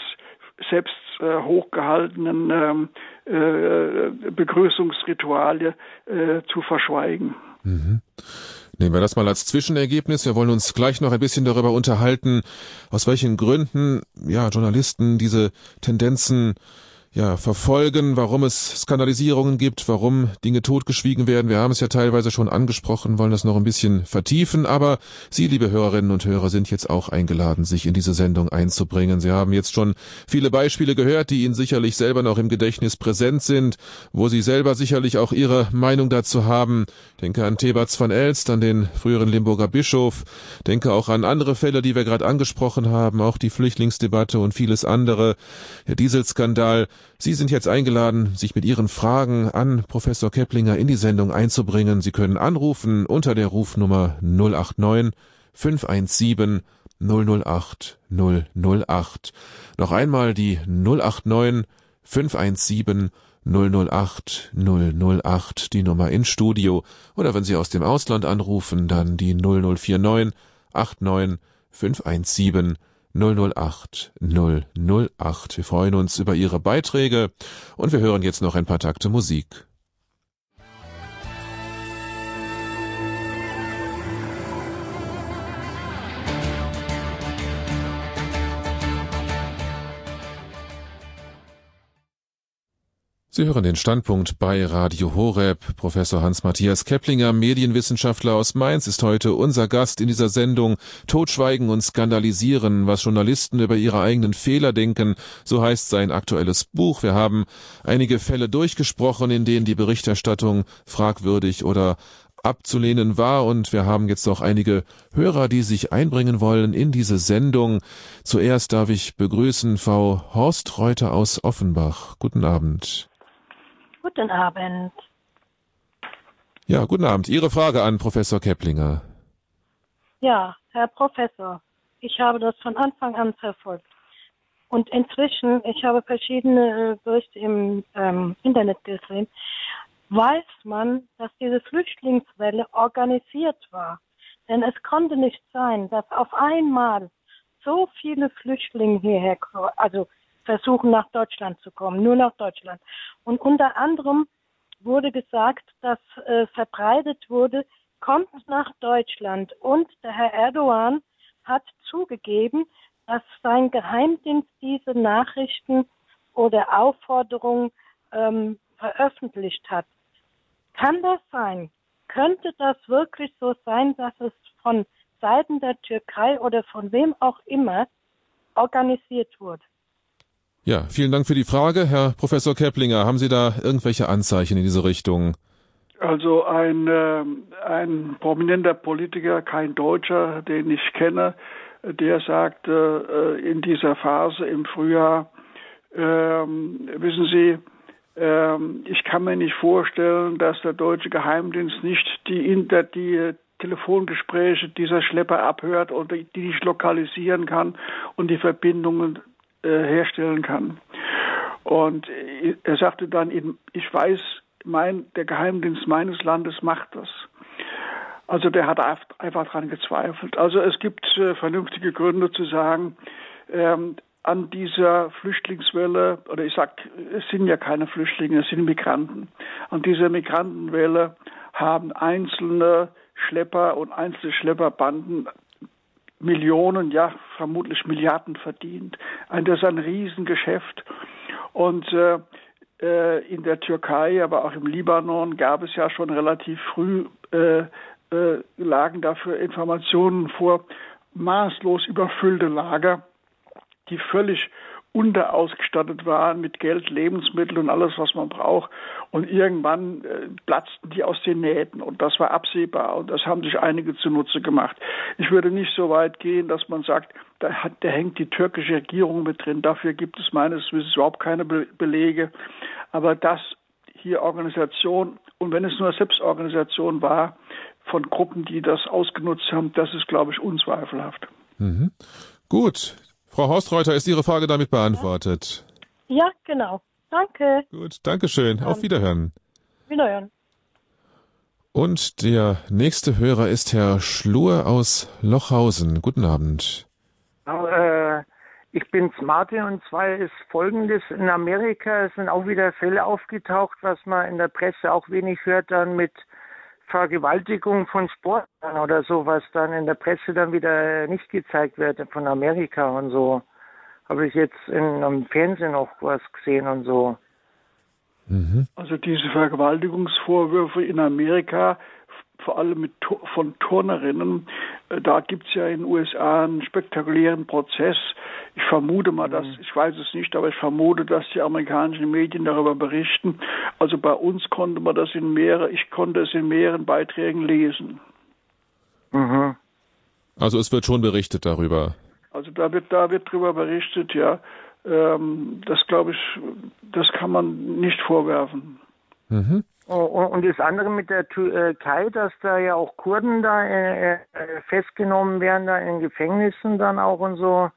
selbst äh, hochgehaltenen ähm, äh, Begrüßungsrituale äh, zu verschweigen. Mhm. Nehmen wir das mal als Zwischenergebnis. Wir wollen uns gleich noch ein bisschen darüber unterhalten, aus welchen Gründen ja Journalisten diese Tendenzen ja, verfolgen, warum es Skandalisierungen gibt, warum Dinge totgeschwiegen werden. Wir haben es ja teilweise schon angesprochen, wollen das noch ein bisschen vertiefen, aber Sie, liebe Hörerinnen und Hörer, sind jetzt auch eingeladen, sich in diese Sendung einzubringen. Sie haben jetzt schon viele Beispiele gehört, die Ihnen sicherlich selber noch im Gedächtnis präsent sind, wo Sie selber sicherlich auch Ihre Meinung dazu haben. Denke an Thebats van Elst, an den früheren Limburger Bischof, denke auch an andere Fälle, die wir gerade angesprochen haben, auch die Flüchtlingsdebatte und vieles andere, der Dieselskandal. Sie sind jetzt eingeladen, sich mit Ihren Fragen an Professor Keplinger in die Sendung einzubringen. Sie können anrufen unter der Rufnummer 089 517 008 008. Noch einmal die 089 517 008 008, die Nummer ins Studio. Oder wenn Sie aus dem Ausland anrufen, dann die 0049 89 517 008 008. Wir freuen uns über Ihre Beiträge und wir hören jetzt noch ein paar Takte Musik. Sie hören den Standpunkt bei Radio Horeb. Professor Hans-Matthias Keplinger, Medienwissenschaftler aus Mainz, ist heute unser Gast in dieser Sendung Totschweigen und Skandalisieren, was Journalisten über ihre eigenen Fehler denken. So heißt sein aktuelles Buch. Wir haben einige Fälle durchgesprochen, in denen die Berichterstattung fragwürdig oder abzulehnen war und wir haben jetzt auch einige Hörer, die sich einbringen wollen in diese Sendung. Zuerst darf ich begrüßen Frau Horst Reuter aus Offenbach. Guten Abend. Guten Abend. Ja, guten Abend. Ihre Frage an Professor Keplinger. Ja, Herr Professor, ich habe das von Anfang an verfolgt. Und inzwischen, ich habe verschiedene äh, Berichte im ähm, Internet gesehen, weiß man, dass diese Flüchtlingswelle organisiert war. Denn es konnte nicht sein, dass auf einmal so viele Flüchtlinge hierher, also versuchen nach Deutschland zu kommen, nur nach Deutschland. Und unter anderem wurde gesagt, dass äh, verbreitet wurde, kommt nach Deutschland. Und der Herr Erdogan hat zugegeben, dass sein Geheimdienst diese Nachrichten oder Aufforderungen ähm, veröffentlicht hat. Kann das sein? Könnte das wirklich so sein, dass es von Seiten der Türkei oder von wem auch immer organisiert wurde? Ja, vielen Dank für die Frage. Herr Professor Keplinger, haben Sie da irgendwelche Anzeichen in diese Richtung? Also ein, äh, ein prominenter Politiker, kein Deutscher, den ich kenne, der sagte äh, in dieser Phase im Frühjahr, äh, wissen Sie, ähm, ich kann mir nicht vorstellen, dass der deutsche Geheimdienst nicht die, Inter die Telefongespräche dieser Schlepper abhört und die nicht lokalisieren kann und die Verbindungen herstellen kann. Und er sagte dann, ich weiß, mein, der Geheimdienst meines Landes macht das. Also der hat einfach daran gezweifelt. Also es gibt äh, vernünftige Gründe zu sagen, ähm, an dieser Flüchtlingswelle, oder ich sag, es sind ja keine Flüchtlinge, es sind Migranten. An dieser Migrantenwelle haben einzelne Schlepper und einzelne Schlepperbanden Millionen, ja vermutlich Milliarden verdient. Das ist ein Riesengeschäft. Und äh, äh, in der Türkei, aber auch im Libanon gab es ja schon relativ früh, äh, äh, lagen dafür Informationen vor, maßlos überfüllte Lager, die völlig unterausgestattet waren mit Geld, Lebensmitteln und alles, was man braucht. Und irgendwann äh, platzten die aus den Nähten und das war absehbar und das haben sich einige zunutze gemacht. Ich würde nicht so weit gehen, dass man sagt, da, hat, da hängt die türkische Regierung mit drin. Dafür gibt es meines Wissens überhaupt keine Be Belege. Aber dass hier Organisation und wenn es nur Selbstorganisation war von Gruppen, die das ausgenutzt haben, das ist, glaube ich, unzweifelhaft. Mhm. Gut, Frau Horstreuter, ist Ihre Frage damit beantwortet? Ja, genau. Danke. Gut, Dankeschön. Auf Wiederhören. Wiederhören. Und der nächste Hörer ist Herr Schlur aus Lochhausen. Guten Abend. Äh, ich bin's Martin und zwar ist folgendes. In Amerika sind auch wieder Fälle aufgetaucht, was man in der Presse auch wenig hört, dann mit Vergewaltigung von Sportlern oder so, was dann in der Presse dann wieder nicht gezeigt wird von Amerika und so. Habe ich jetzt in, im Fernsehen auch was gesehen und so. Mhm. Also diese Vergewaltigungsvorwürfe in Amerika, vor allem mit, von Turnerinnen, äh, da gibt es ja in den USA einen spektakulären Prozess. Ich vermute mal, dass, mhm. ich weiß es nicht, aber ich vermute, dass die amerikanischen Medien darüber berichten. Also bei uns konnte man das in mehreren, ich konnte es in mehreren Beiträgen lesen. Mhm. Also es wird schon berichtet darüber. Also da wird, da wird darüber berichtet, ja. Ähm, das glaube ich, das kann man nicht vorwerfen. Mhm. Und das andere mit der Türkei, dass da ja auch Kurden da äh, äh, festgenommen werden, da in Gefängnissen dann auch und so.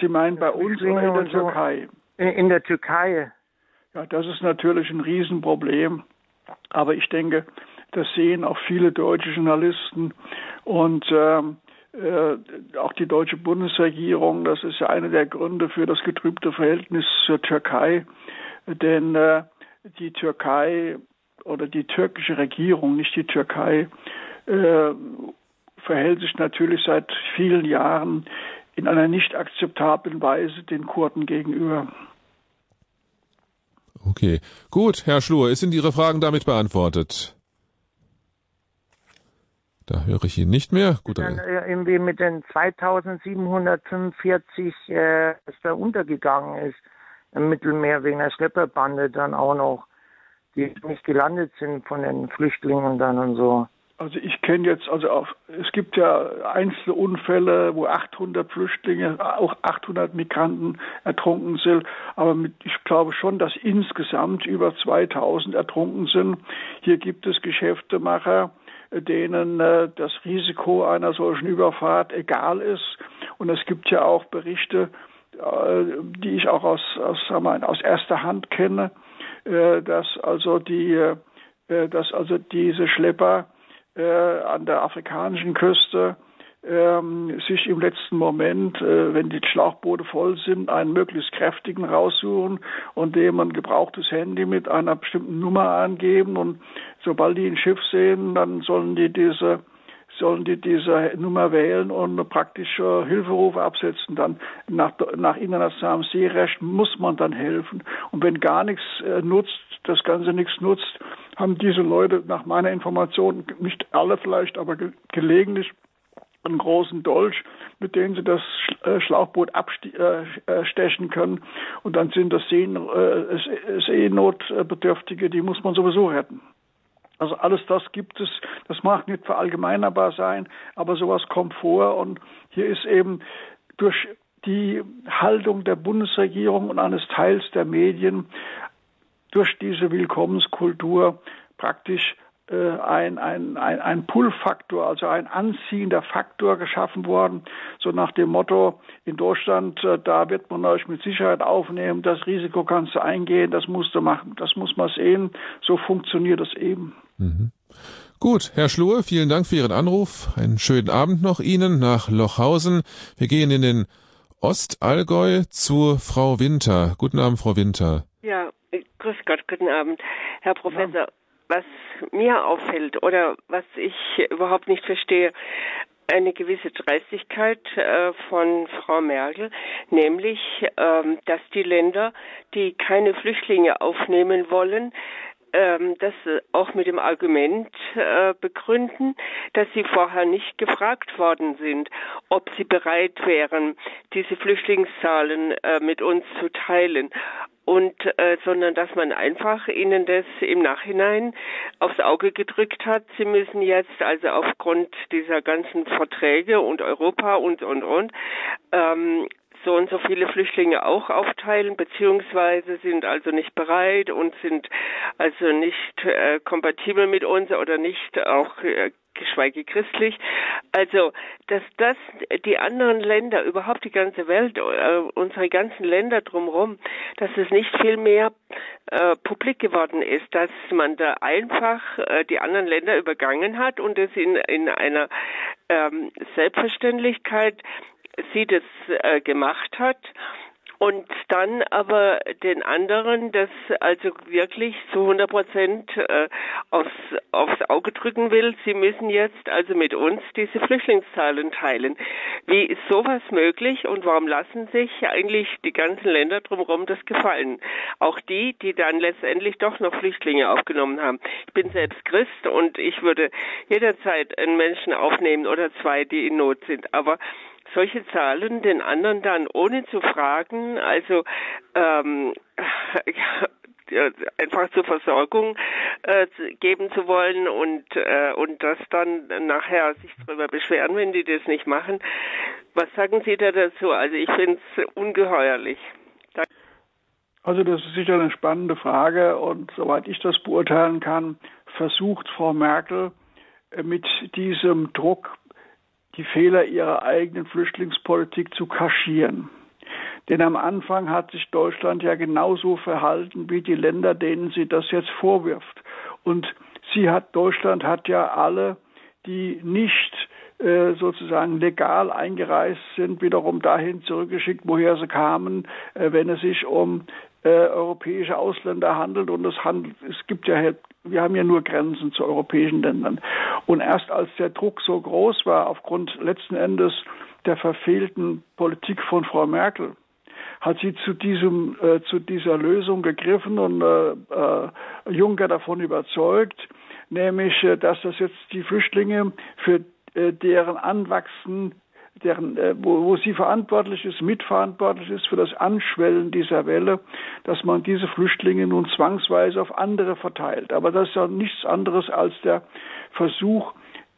Sie meinen bei uns oder in der Türkei? So. In der Türkei. Ja, das ist natürlich ein Riesenproblem. Aber ich denke, das sehen auch viele deutsche Journalisten und ähm, äh, auch die deutsche Bundesregierung. Das ist ja einer der Gründe für das getrübte Verhältnis zur Türkei. Denn äh, die Türkei oder die türkische Regierung, nicht die Türkei, äh, verhält sich natürlich seit vielen Jahren in einer nicht akzeptablen Weise den Kurden gegenüber. Okay, gut, Herr Schlur, sind Ihre Fragen damit beantwortet? Da höre ich ihn nicht mehr. Gut, dann äh, irgendwie mit den 2745, äh, was da untergegangen ist im Mittelmeer wegen der Schlepperbande dann auch noch, die nicht gelandet sind von den Flüchtlingen dann und so. Also ich kenne jetzt, also auch, es gibt ja einzelne Unfälle, wo 800 Flüchtlinge, auch 800 Migranten ertrunken sind, aber mit, ich glaube schon, dass insgesamt über 2000 ertrunken sind. Hier gibt es Geschäftemacher, denen äh, das Risiko einer solchen Überfahrt egal ist. Und es gibt ja auch Berichte, die ich auch aus, aus, sagen aus erster Hand kenne, äh, dass also die, äh, dass also diese Schlepper an der afrikanischen Küste ähm, sich im letzten Moment, äh, wenn die Schlauchboote voll sind, einen möglichst kräftigen raussuchen und dem ein gebrauchtes Handy mit einer bestimmten Nummer angeben und sobald die ein Schiff sehen, dann sollen die diese sollen die diese Nummer wählen und praktisch äh, Hilferufe absetzen. Dann nach, nach internationalem Seerecht muss man dann helfen. Und wenn gar nichts äh, nutzt, das Ganze nichts nutzt, haben diese Leute nach meiner Information, nicht alle vielleicht, aber ge gelegentlich einen großen Dolch, mit dem sie das äh, Schlauchboot abstechen können. Und dann sind das Seenotbedürftige, die muss man sowieso retten. Also alles das gibt es, das mag nicht verallgemeinerbar sein, aber sowas kommt vor. Und hier ist eben durch die Haltung der Bundesregierung und eines Teils der Medien durch diese Willkommenskultur praktisch äh, ein, ein, ein, ein Pull-Faktor, also ein anziehender Faktor geschaffen worden, so nach dem Motto, in Deutschland, äh, da wird man euch mit Sicherheit aufnehmen, das Risiko kannst du eingehen, das musst du machen, das muss man sehen, so funktioniert es eben. Mhm. Gut, Herr Schlur, vielen Dank für Ihren Anruf. Einen schönen Abend noch Ihnen nach Lochhausen. Wir gehen in den Ostallgäu zu Frau Winter. Guten Abend, Frau Winter. Ja, grüß Gott, guten Abend. Herr Professor, ja. was mir auffällt oder was ich überhaupt nicht verstehe, eine gewisse Dreistigkeit äh, von Frau Merkel, nämlich, ähm, dass die Länder, die keine Flüchtlinge aufnehmen wollen, ähm, das auch mit dem Argument äh, begründen, dass sie vorher nicht gefragt worden sind, ob sie bereit wären, diese Flüchtlingszahlen äh, mit uns zu teilen und äh, sondern dass man einfach ihnen das im Nachhinein aufs Auge gedrückt hat. Sie müssen jetzt also aufgrund dieser ganzen Verträge und Europa und und und ähm, so und so viele Flüchtlinge auch aufteilen, beziehungsweise sind also nicht bereit und sind also nicht äh, kompatibel mit uns oder nicht auch äh, geschweige christlich. Also, dass das die anderen Länder, überhaupt die ganze Welt, äh, unsere ganzen Länder drumherum, dass es nicht viel mehr äh, publik geworden ist, dass man da einfach äh, die anderen Länder übergangen hat und es in, in einer ähm, Selbstverständlichkeit sie das äh, gemacht hat und dann aber den anderen das also wirklich zu 100 Prozent äh, aufs, aufs Auge drücken will. Sie müssen jetzt also mit uns diese Flüchtlingszahlen teilen. Wie ist sowas möglich und warum lassen sich eigentlich die ganzen Länder drumherum das gefallen? Auch die, die dann letztendlich doch noch Flüchtlinge aufgenommen haben. Ich bin selbst Christ und ich würde jederzeit einen Menschen aufnehmen oder zwei, die in Not sind. Aber solche Zahlen den anderen dann ohne zu fragen, also ähm, (laughs) einfach zur Versorgung äh, geben zu wollen und äh, und das dann nachher sich darüber beschweren, wenn die das nicht machen. Was sagen Sie da dazu? Also ich finde es ungeheuerlich. Danke. Also das ist sicher eine spannende Frage und soweit ich das beurteilen kann, versucht Frau Merkel äh, mit diesem Druck die Fehler ihrer eigenen Flüchtlingspolitik zu kaschieren. Denn am Anfang hat sich Deutschland ja genauso verhalten wie die Länder, denen sie das jetzt vorwirft. Und sie hat, Deutschland hat ja alle, die nicht äh, sozusagen legal eingereist sind, wiederum dahin zurückgeschickt, woher sie kamen, äh, wenn es sich um äh, europäische Ausländer handelt und es handelt, es gibt ja, wir haben ja nur Grenzen zu europäischen Ländern. Und erst als der Druck so groß war, aufgrund letzten Endes der verfehlten Politik von Frau Merkel, hat sie zu diesem, äh, zu dieser Lösung gegriffen und äh, äh, Juncker davon überzeugt, nämlich, äh, dass das jetzt die Flüchtlinge für äh, deren Anwachsen deren, äh, wo, wo sie verantwortlich ist, mitverantwortlich ist für das Anschwellen dieser Welle, dass man diese Flüchtlinge nun zwangsweise auf andere verteilt. Aber das ist ja nichts anderes als der Versuch,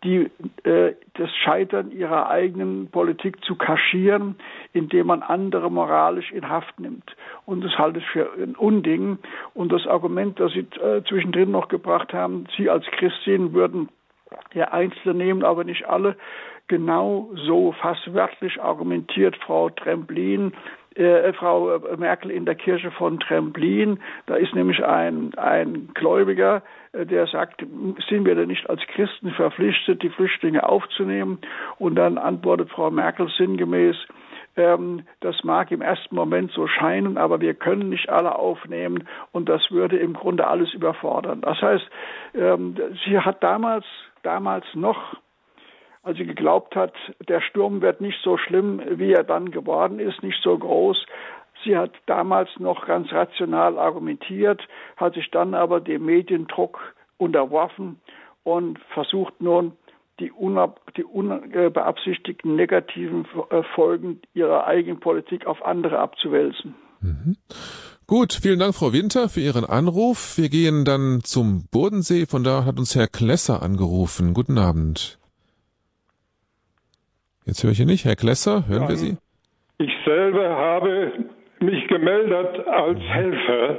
die, äh, das Scheitern ihrer eigenen Politik zu kaschieren, indem man andere moralisch in Haft nimmt. Und das halte ich für ein Unding. Und das Argument, das Sie äh, zwischendrin noch gebracht haben, Sie als Christin würden ja Einzelne nehmen, aber nicht alle, genau so fast wörtlich argumentiert Frau Tremblin, äh, Frau Merkel in der Kirche von Tremblin. Da ist nämlich ein, ein Gläubiger, äh, der sagt, sind wir denn nicht als Christen verpflichtet, die Flüchtlinge aufzunehmen? Und dann antwortet Frau Merkel sinngemäß, ähm, das mag im ersten Moment so scheinen, aber wir können nicht alle aufnehmen und das würde im Grunde alles überfordern. Das heißt, ähm, sie hat damals, damals noch als sie geglaubt hat, der Sturm wird nicht so schlimm, wie er dann geworden ist, nicht so groß. Sie hat damals noch ganz rational argumentiert, hat sich dann aber dem Mediendruck unterworfen und versucht nun, die, die unbeabsichtigten negativen äh, Folgen ihrer eigenen Politik auf andere abzuwälzen. Mhm. Gut, vielen Dank, Frau Winter, für Ihren Anruf. Wir gehen dann zum Bodensee. Von da hat uns Herr Klesser angerufen. Guten Abend. Jetzt höre ich ihn nicht. Herr Klesser, hören ja, wir Sie? Ich selber habe mich gemeldet als Helfer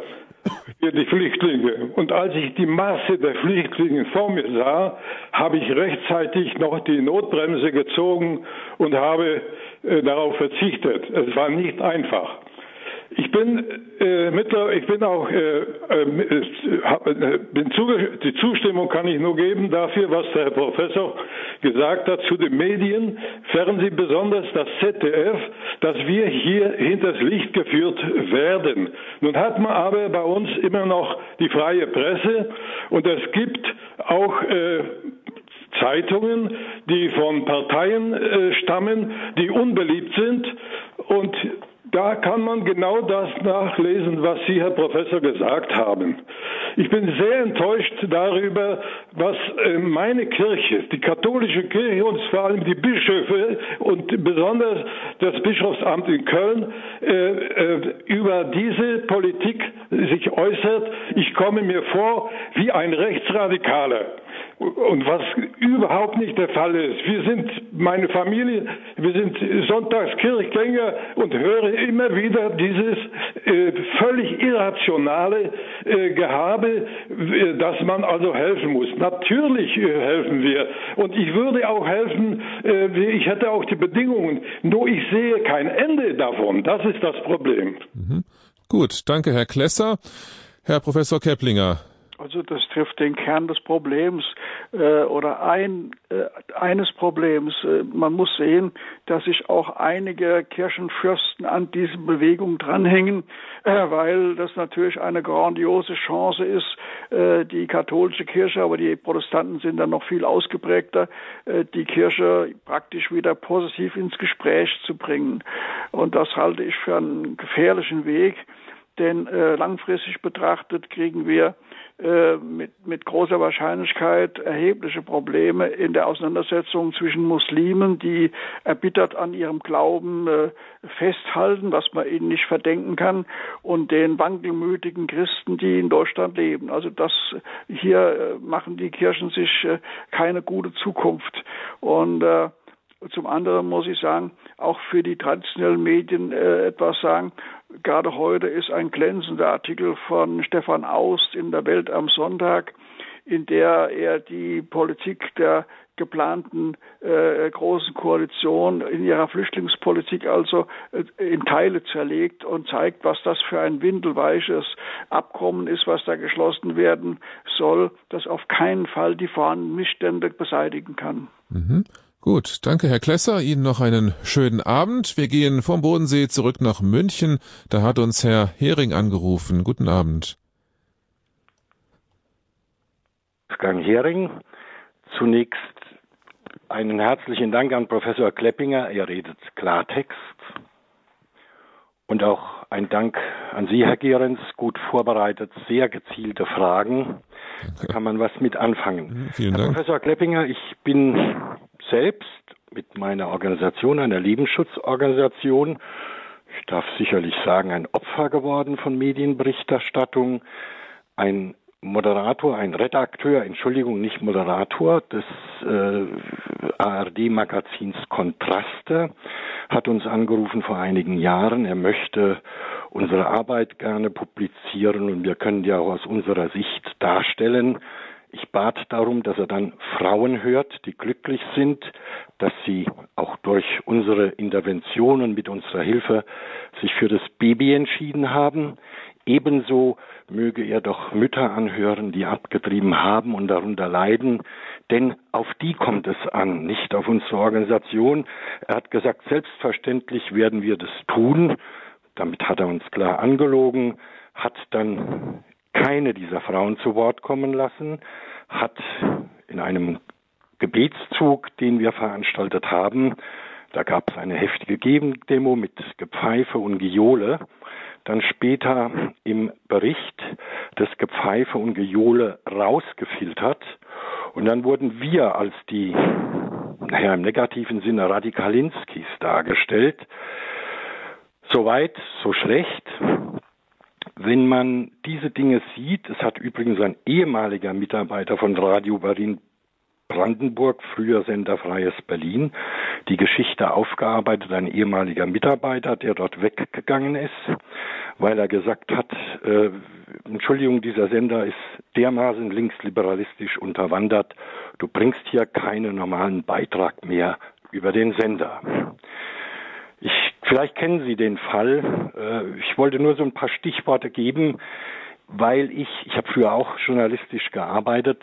für die Flüchtlinge. Und als ich die Masse der Flüchtlinge vor mir sah, habe ich rechtzeitig noch die Notbremse gezogen und habe äh, darauf verzichtet. Es war nicht einfach. Ich bin äh, mittler, ich bin auch äh, ähm, äh, bin zuge die Zustimmung kann ich nur geben dafür, was der Herr Professor gesagt hat zu den Medien, Fernsehen besonders das ZDF, dass wir hier hinters Licht geführt werden. Nun hat man aber bei uns immer noch die freie Presse und es gibt auch äh, Zeitungen, die von Parteien äh, stammen, die unbeliebt sind und da kann man genau das nachlesen, was Sie, Herr Professor, gesagt haben. Ich bin sehr enttäuscht darüber, was äh, meine Kirche, die katholische Kirche und vor allem die Bischöfe und besonders das Bischofsamt in Köln äh, äh, über diese Politik sich äußert. Ich komme mir vor wie ein Rechtsradikaler. Und was überhaupt nicht der Fall ist. Wir sind, meine Familie, wir sind Sonntagskirchgänger und hören immer wieder dieses äh, völlig irrationale äh, Gehabe, äh, dass man also helfen muss. Natürlich äh, helfen wir. Und ich würde auch helfen, äh, ich hätte auch die Bedingungen. Nur ich sehe kein Ende davon. Das ist das Problem. Mhm. Gut, danke Herr Klesser. Herr Professor Keplinger, Also das trifft den Kern des Problems äh, oder ein, äh, eines Problems. Äh, man muss sehen, dass sich auch einige Kirchenfürsten an diese Bewegung dranhängen, äh, weil das natürlich eine grandiose Chance ist, äh, die katholische Kirche, aber die Protestanten sind dann noch viel ausgeprägter, äh, die Kirche praktisch wieder positiv ins Gespräch zu bringen. Und das halte ich für einen gefährlichen Weg denn äh, langfristig betrachtet kriegen wir mit, mit großer Wahrscheinlichkeit erhebliche Probleme in der Auseinandersetzung zwischen Muslimen, die erbittert an ihrem Glauben äh, festhalten, was man ihnen nicht verdenken kann, und den wankelmütigen Christen, die in Deutschland leben. Also das hier äh, machen die Kirchen sich äh, keine gute Zukunft. Und äh, zum anderen muss ich sagen, auch für die traditionellen Medien äh, etwas sagen. Gerade heute ist ein glänzender Artikel von Stefan Aust in der Welt am Sonntag, in der er die Politik der geplanten äh, großen Koalition in ihrer Flüchtlingspolitik also äh, in Teile zerlegt und zeigt, was das für ein windelweiches Abkommen ist, was da geschlossen werden soll, das auf keinen Fall die vorhandenen Missstände beseitigen kann. Mhm. Gut, danke Herr Klesser, Ihnen noch einen schönen Abend. Wir gehen vom Bodensee zurück nach München. Da hat uns Herr Hering angerufen. Guten Abend. Wolfgang Hering. Zunächst einen herzlichen Dank an Professor Kleppinger. Er redet Klartext. Und auch ein Dank an Sie, Herr Gehrens. Gut vorbereitet, sehr gezielte Fragen. Da kann man was mit anfangen. Vielen Herr Dank. Professor Kleppinger, ich bin selbst mit meiner Organisation, einer Lebensschutzorganisation, ich darf sicherlich sagen, ein Opfer geworden von Medienberichterstattung, ein Moderator, ein Redakteur, Entschuldigung, nicht Moderator des äh, ARD-Magazins Kontraste, hat uns angerufen vor einigen Jahren. Er möchte unsere Arbeit gerne publizieren und wir können die auch aus unserer Sicht darstellen. Ich bat darum, dass er dann Frauen hört, die glücklich sind, dass sie auch durch unsere Interventionen mit unserer Hilfe sich für das Baby entschieden haben. Ebenso möge er doch Mütter anhören, die abgetrieben haben und darunter leiden, denn auf die kommt es an, nicht auf unsere Organisation. Er hat gesagt, selbstverständlich werden wir das tun. Damit hat er uns klar angelogen, hat dann keine dieser Frauen zu Wort kommen lassen, hat in einem Gebetszug, den wir veranstaltet haben, da gab es eine heftige Gegendemo mit Gepfeife und Gejohle, dann später im Bericht das Gepfeife und Gejohle rausgefiltert und dann wurden wir als die, naja, im negativen Sinne Radikalinskis dargestellt. Soweit, so schlecht. Wenn man diese Dinge sieht, es hat übrigens ein ehemaliger Mitarbeiter von Radio Berlin Brandenburg, früher Senderfreies Berlin, die Geschichte aufgearbeitet, ein ehemaliger Mitarbeiter, der dort weggegangen ist, weil er gesagt hat, äh, Entschuldigung, dieser Sender ist dermaßen linksliberalistisch unterwandert, du bringst hier keinen normalen Beitrag mehr über den Sender. Ich, vielleicht kennen Sie den Fall. Äh, ich wollte nur so ein paar Stichworte geben, weil ich, ich habe früher auch journalistisch gearbeitet,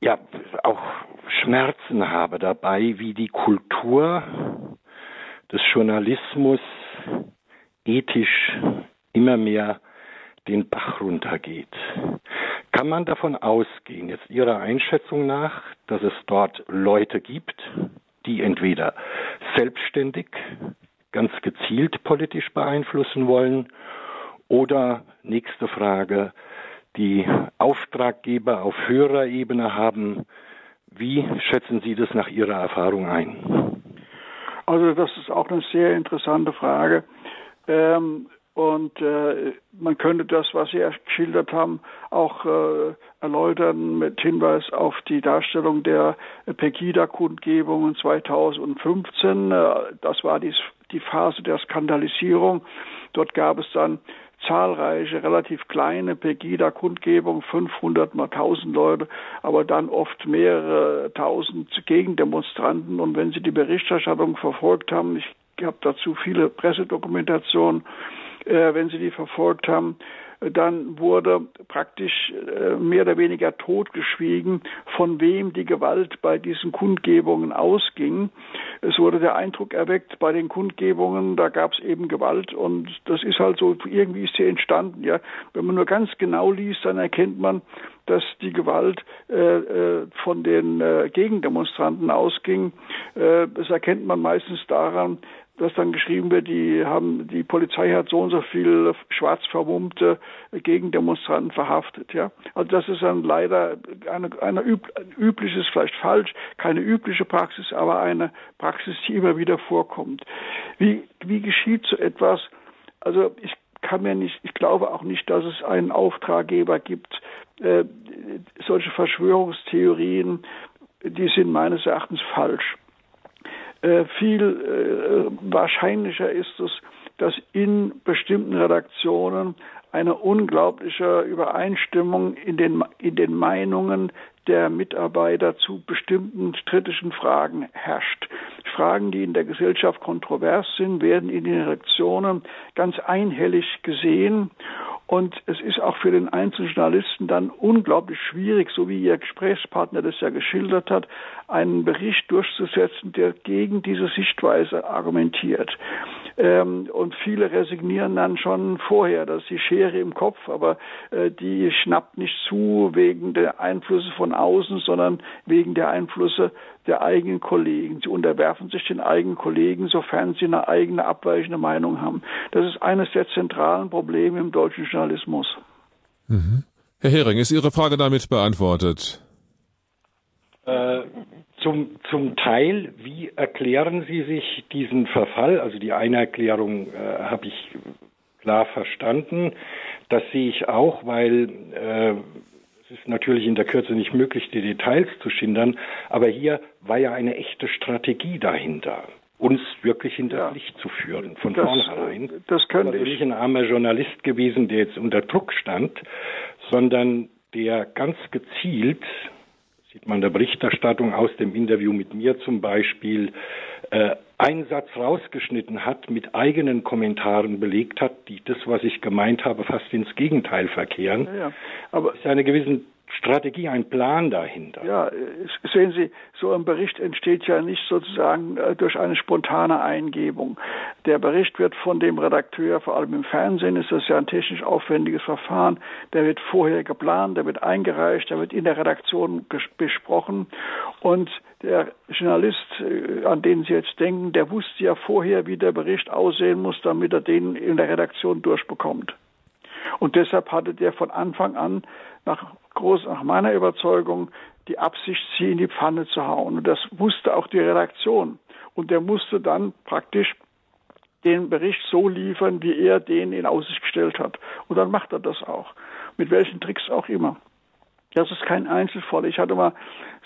ja auch Schmerzen habe dabei, wie die Kultur des Journalismus ethisch immer mehr den Bach runtergeht. Kann man davon ausgehen, jetzt Ihrer Einschätzung nach, dass es dort Leute gibt, die entweder selbstständig, ganz gezielt politisch beeinflussen wollen oder nächste Frage, die Auftraggeber auf höherer Ebene haben. Wie schätzen Sie das nach Ihrer Erfahrung ein? Also das ist auch eine sehr interessante Frage. Ähm, und äh, man könnte das, was Sie geschildert haben, auch äh, erläutern mit Hinweis auf die Darstellung der Pegida-Kundgebungen 2015. Äh, das war die, die Phase der Skandalisierung. Dort gab es dann zahlreiche, relativ kleine Pegida-Kundgebungen, 500 mal 1000 Leute, aber dann oft mehrere tausend Gegendemonstranten. Und wenn Sie die Berichterstattung verfolgt haben, ich habe dazu viele Pressedokumentationen, äh, wenn Sie die verfolgt haben, dann wurde praktisch äh, mehr oder weniger totgeschwiegen, von wem die Gewalt bei diesen Kundgebungen ausging. Es wurde der Eindruck erweckt, bei den Kundgebungen, da gab es eben Gewalt und das ist halt so, irgendwie ist sie entstanden. Ja, wenn man nur ganz genau liest, dann erkennt man, dass die Gewalt äh, äh, von den äh, Gegendemonstranten ausging. Äh, das erkennt man meistens daran, dass dann geschrieben wird, die haben, die Polizei hat so und so viel schwarz vermummte Gegendemonstranten verhaftet, ja. Also das ist dann leider eine, eine üb, übliches, vielleicht falsch, keine übliche Praxis, aber eine Praxis, die immer wieder vorkommt. Wie, wie geschieht so etwas? Also ich kann mir nicht, ich glaube auch nicht, dass es einen Auftraggeber gibt. Äh, solche Verschwörungstheorien, die sind meines Erachtens falsch. Äh, viel äh, wahrscheinlicher ist es, dass in bestimmten Redaktionen eine unglaubliche Übereinstimmung in den, in den Meinungen der Mitarbeiter zu bestimmten kritischen Fragen herrscht. Fragen, die in der Gesellschaft kontrovers sind, werden in den Redaktionen ganz einhellig gesehen und es ist auch für den einzelnen Journalisten dann unglaublich schwierig, so wie Ihr Gesprächspartner das ja geschildert hat, einen Bericht durchzusetzen, der gegen diese Sichtweise argumentiert. Ähm, und viele resignieren dann schon vorher, dass die Schere im Kopf, aber äh, die schnappt nicht zu wegen der Einflüsse von außen, sondern wegen der Einflüsse der eigenen Kollegen. Sie unterwerfen sich den eigenen Kollegen, sofern sie eine eigene abweichende Meinung haben. Das ist eines der zentralen Probleme im deutschen Journalismus. Mhm. Herr Hering, ist Ihre Frage damit beantwortet? Äh, zum, zum Teil, wie erklären Sie sich diesen Verfall? Also die eine Erklärung äh, habe ich klar verstanden. Das sehe ich auch, weil äh, es ist natürlich in der Kürze nicht möglich, die Details zu schindern, aber hier war ja eine echte Strategie dahinter uns wirklich hinter ja. Licht zu führen, von das, vornherein. Das könnte also nicht ein armer Journalist gewesen, der jetzt unter Druck stand, sondern der ganz gezielt, sieht man in der Berichterstattung aus dem Interview mit mir zum Beispiel, äh, einen Satz rausgeschnitten hat, mit eigenen Kommentaren belegt hat, die das, was ich gemeint habe, fast ins Gegenteil verkehren. Ja, ja. Aber es ist eine gewisse Strategie, ein Plan dahinter. Ja, sehen Sie, so ein Bericht entsteht ja nicht sozusagen äh, durch eine spontane Eingebung. Der Bericht wird von dem Redakteur, vor allem im Fernsehen ist das ja ein technisch aufwendiges Verfahren, der wird vorher geplant, der wird eingereicht, der wird in der Redaktion besprochen und der Journalist, äh, an den Sie jetzt denken, der wusste ja vorher, wie der Bericht aussehen muss, damit er den in der Redaktion durchbekommt. Und deshalb hatte der von Anfang an nach, groß, nach meiner Überzeugung die Absicht, sie in die Pfanne zu hauen. Und das wusste auch die Redaktion. Und der musste dann praktisch den Bericht so liefern, wie er den in Aussicht gestellt hat. Und dann macht er das auch. Mit welchen Tricks auch immer. Das ist kein Einzelfall. Ich hatte mal,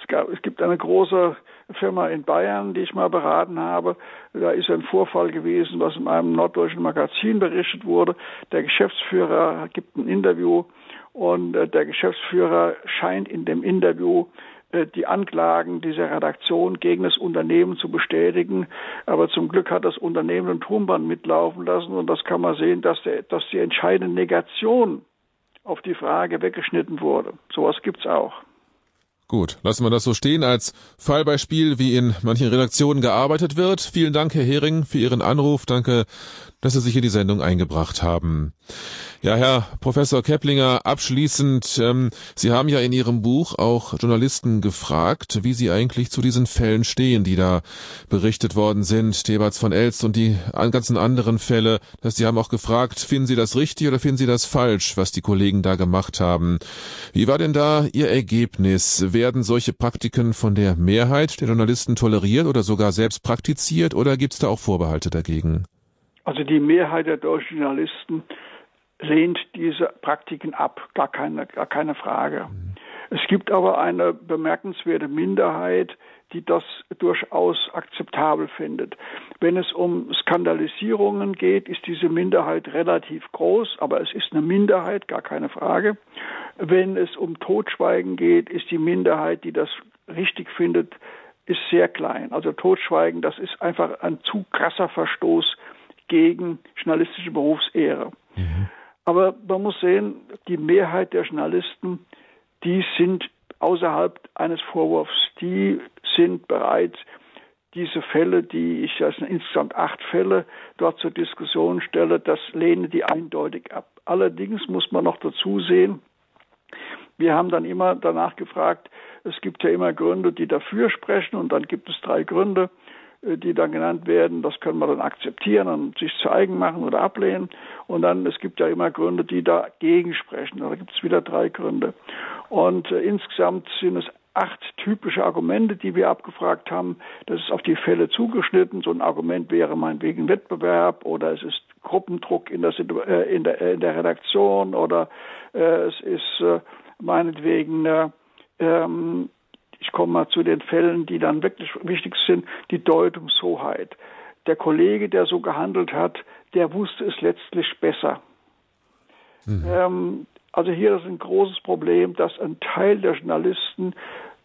es, gab, es gibt eine große Firma in Bayern, die ich mal beraten habe. Da ist ein Vorfall gewesen, was in einem norddeutschen Magazin berichtet wurde. Der Geschäftsführer gibt ein Interview und äh, der Geschäftsführer scheint in dem Interview äh, die Anklagen dieser Redaktion gegen das Unternehmen zu bestätigen. Aber zum Glück hat das Unternehmen ein Tonband mitlaufen lassen und das kann man sehen, dass, der, dass die entscheidende Negation auf die Frage weggeschnitten wurde. Sowas gibt's auch. Gut, lassen wir das so stehen als Fallbeispiel, wie in manchen Redaktionen gearbeitet wird. Vielen Dank, Herr Hering, für Ihren Anruf. Danke, dass Sie sich in die Sendung eingebracht haben. Ja, Herr Professor Keplinger, abschließend, ähm, Sie haben ja in Ihrem Buch auch Journalisten gefragt, wie sie eigentlich zu diesen Fällen stehen, die da berichtet worden sind, Theberts von Elst und die ganzen anderen Fälle. Sie haben auch gefragt, finden Sie das richtig oder finden Sie das falsch, was die Kollegen da gemacht haben? Wie war denn da Ihr Ergebnis? Werden solche Praktiken von der Mehrheit der Journalisten toleriert oder sogar selbst praktiziert oder gibt es da auch Vorbehalte dagegen? Also die Mehrheit der deutschen Journalisten lehnt diese Praktiken ab, gar keine, gar keine Frage. Mhm. Es gibt aber eine bemerkenswerte Minderheit, die das durchaus akzeptabel findet. Wenn es um Skandalisierungen geht, ist diese Minderheit relativ groß, aber es ist eine Minderheit, gar keine Frage. Wenn es um Totschweigen geht, ist die Minderheit, die das richtig findet, ist sehr klein. Also Totschweigen, das ist einfach ein zu krasser Verstoß gegen journalistische Berufsehre. Mhm. Aber man muss sehen, die Mehrheit der Journalisten, die sind außerhalb eines Vorwurfs, die sind bereit, diese Fälle, die ich, das sind insgesamt acht Fälle, dort zur Diskussion stelle, das lehne die eindeutig ab. Allerdings muss man noch dazu sehen, wir haben dann immer danach gefragt, es gibt ja immer Gründe, die dafür sprechen und dann gibt es drei Gründe, die dann genannt werden. Das können wir dann akzeptieren und sich zu eigen machen oder ablehnen. Und dann, es gibt ja immer Gründe, die dagegen sprechen. Da gibt es wieder drei Gründe. Und äh, insgesamt sind es acht typische Argumente, die wir abgefragt haben. Das ist auf die Fälle zugeschnitten. So ein Argument wäre meinetwegen Wettbewerb oder es ist Gruppendruck in der, äh, in der, in der Redaktion oder äh, es ist äh, meinetwegen, äh, ähm, ich komme mal zu den Fällen, die dann wirklich wichtig sind, die Deutungshoheit. Der Kollege, der so gehandelt hat, der wusste es letztlich besser. Mhm. Ähm, also hier ist ein großes Problem, dass ein Teil der Journalisten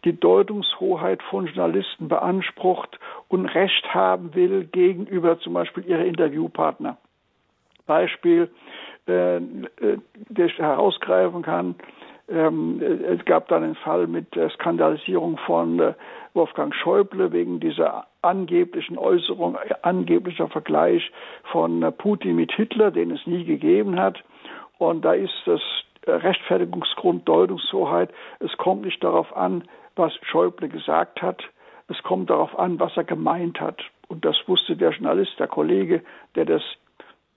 die Deutungshoheit von Journalisten beansprucht und Recht haben will gegenüber zum Beispiel ihrer Interviewpartner. Beispiel, äh, äh der ich herausgreifen kann, ähm, es gab dann einen Fall mit der Skandalisierung von äh, Wolfgang Schäuble wegen dieser angeblichen Äußerung, äh, angeblicher Vergleich von äh, Putin mit Hitler, den es nie gegeben hat. Und da ist das Rechtfertigungsgrund Deutungshoheit. Es kommt nicht darauf an, was Schäuble gesagt hat. Es kommt darauf an, was er gemeint hat. Und das wusste der Journalist, der Kollege, der das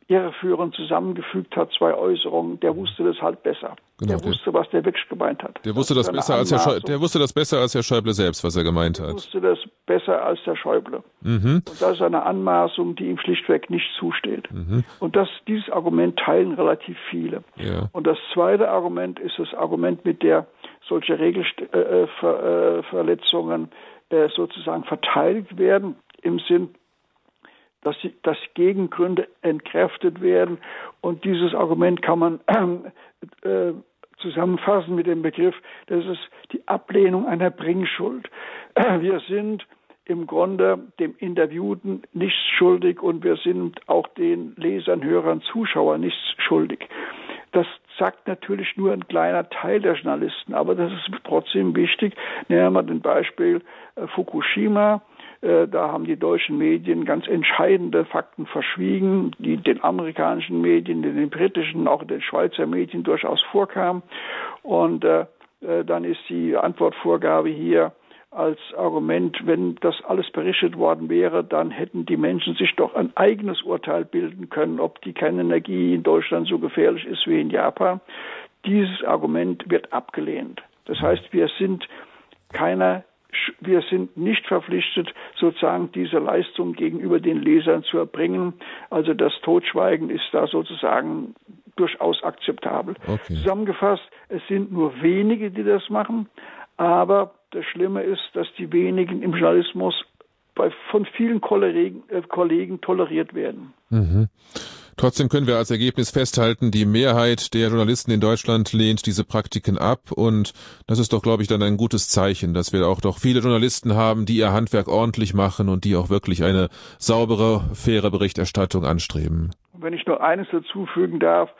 irreführend zusammengefügt hat, zwei Äußerungen, der wusste das halt besser. Genau, der wusste, was der wirklich gemeint hat. Der wusste das, das besser als Herr Schäuble, der wusste das besser als Herr Schäuble selbst, was er gemeint hat. Der wusste das besser als der Schäuble. Mhm. Und das ist eine Anmaßung, die ihm schlichtweg nicht zusteht. Mhm. Und das, dieses Argument teilen relativ viele. Ja. Und das zweite Argument ist das Argument, mit der solche Regelverletzungen äh, äh, äh, sozusagen verteidigt werden im Sinn dass, sie, dass Gegengründe entkräftet werden. Und dieses Argument kann man (clears throat) äh, zusammenfassen mit dem Begriff, das ist die Ablehnung einer Bringschuld. (clears throat) Wir sind im Grunde dem Interviewten nichts schuldig und wir sind auch den Lesern, Hörern, Zuschauern nichts schuldig. Das sagt natürlich nur ein kleiner Teil der Journalisten, aber das ist trotzdem wichtig. Nehmen wir mal den Beispiel äh, Fukushima. Äh, da haben die deutschen Medien ganz entscheidende Fakten verschwiegen, die den amerikanischen Medien, den britischen, auch den Schweizer Medien durchaus vorkamen. Und äh, äh, dann ist die Antwortvorgabe hier als Argument, wenn das alles berichtet worden wäre, dann hätten die Menschen sich doch ein eigenes Urteil bilden können, ob die Kernenergie in Deutschland so gefährlich ist wie in Japan. Dieses Argument wird abgelehnt. Das heißt, wir sind keiner wir sind nicht verpflichtet, sozusagen diese Leistung gegenüber den Lesern zu erbringen. Also das Totschweigen ist da sozusagen durchaus akzeptabel. Okay. Zusammengefasst, es sind nur wenige, die das machen, aber das Schlimme ist, dass die wenigen im Journalismus bei, von vielen Kollegen, äh, Kollegen toleriert werden. Mhm. Trotzdem können wir als Ergebnis festhalten, die Mehrheit der Journalisten in Deutschland lehnt diese Praktiken ab und das ist doch, glaube ich, dann ein gutes Zeichen, dass wir auch doch viele Journalisten haben, die ihr Handwerk ordentlich machen und die auch wirklich eine saubere, faire Berichterstattung anstreben. Wenn ich nur eines dazufügen darf,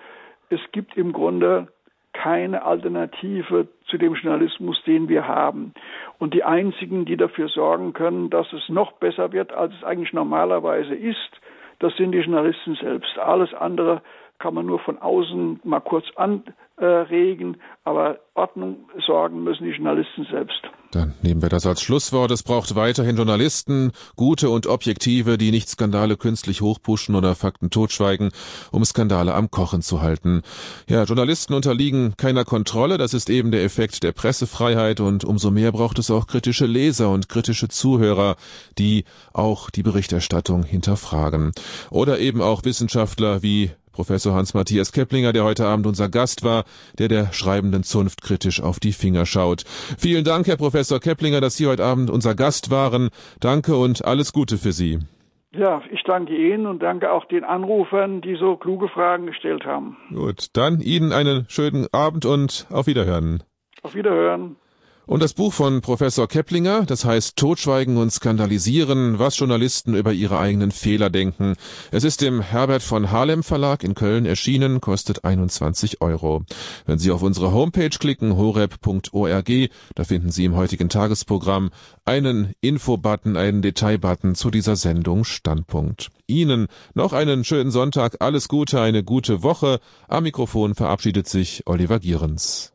es gibt im Grunde keine Alternative zu dem Journalismus, den wir haben. Und die einzigen, die dafür sorgen können, dass es noch besser wird, als es eigentlich normalerweise ist, das sind die Journalisten selbst. Alles andere kann man nur von außen mal kurz anregen, aber Ordnung sorgen müssen die Journalisten selbst. Dann nehmen wir das als Schlusswort. Es braucht weiterhin Journalisten, gute und objektive, die nicht Skandale künstlich hochpushen oder Fakten totschweigen, um Skandale am Kochen zu halten. Ja, Journalisten unterliegen keiner Kontrolle. Das ist eben der Effekt der Pressefreiheit und umso mehr braucht es auch kritische Leser und kritische Zuhörer, die auch die Berichterstattung hinterfragen. Oder eben auch Wissenschaftler wie Professor Hans-Matthias Keplinger, der heute Abend unser Gast war, der der schreibenden Zunft kritisch auf die Finger schaut. Vielen Dank, Herr Professor Keplinger, dass Sie heute Abend unser Gast waren. Danke und alles Gute für Sie. Ja, ich danke Ihnen und danke auch den Anrufern, die so kluge Fragen gestellt haben. Gut, dann Ihnen einen schönen Abend und auf Wiederhören. Auf Wiederhören. Und das Buch von Professor Keplinger, das heißt Totschweigen und Skandalisieren, was Journalisten über ihre eigenen Fehler denken. Es ist im Herbert von Harlem Verlag in Köln erschienen, kostet 21 Euro. Wenn Sie auf unsere Homepage klicken, horeb.org, da finden Sie im heutigen Tagesprogramm einen Infobutton, einen Detailbutton zu dieser Sendung Standpunkt. Ihnen noch einen schönen Sonntag, alles Gute, eine gute Woche. Am Mikrofon verabschiedet sich Oliver Gierens.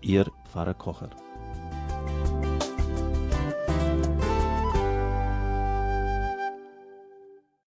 Ihr Pfarrer Kocher.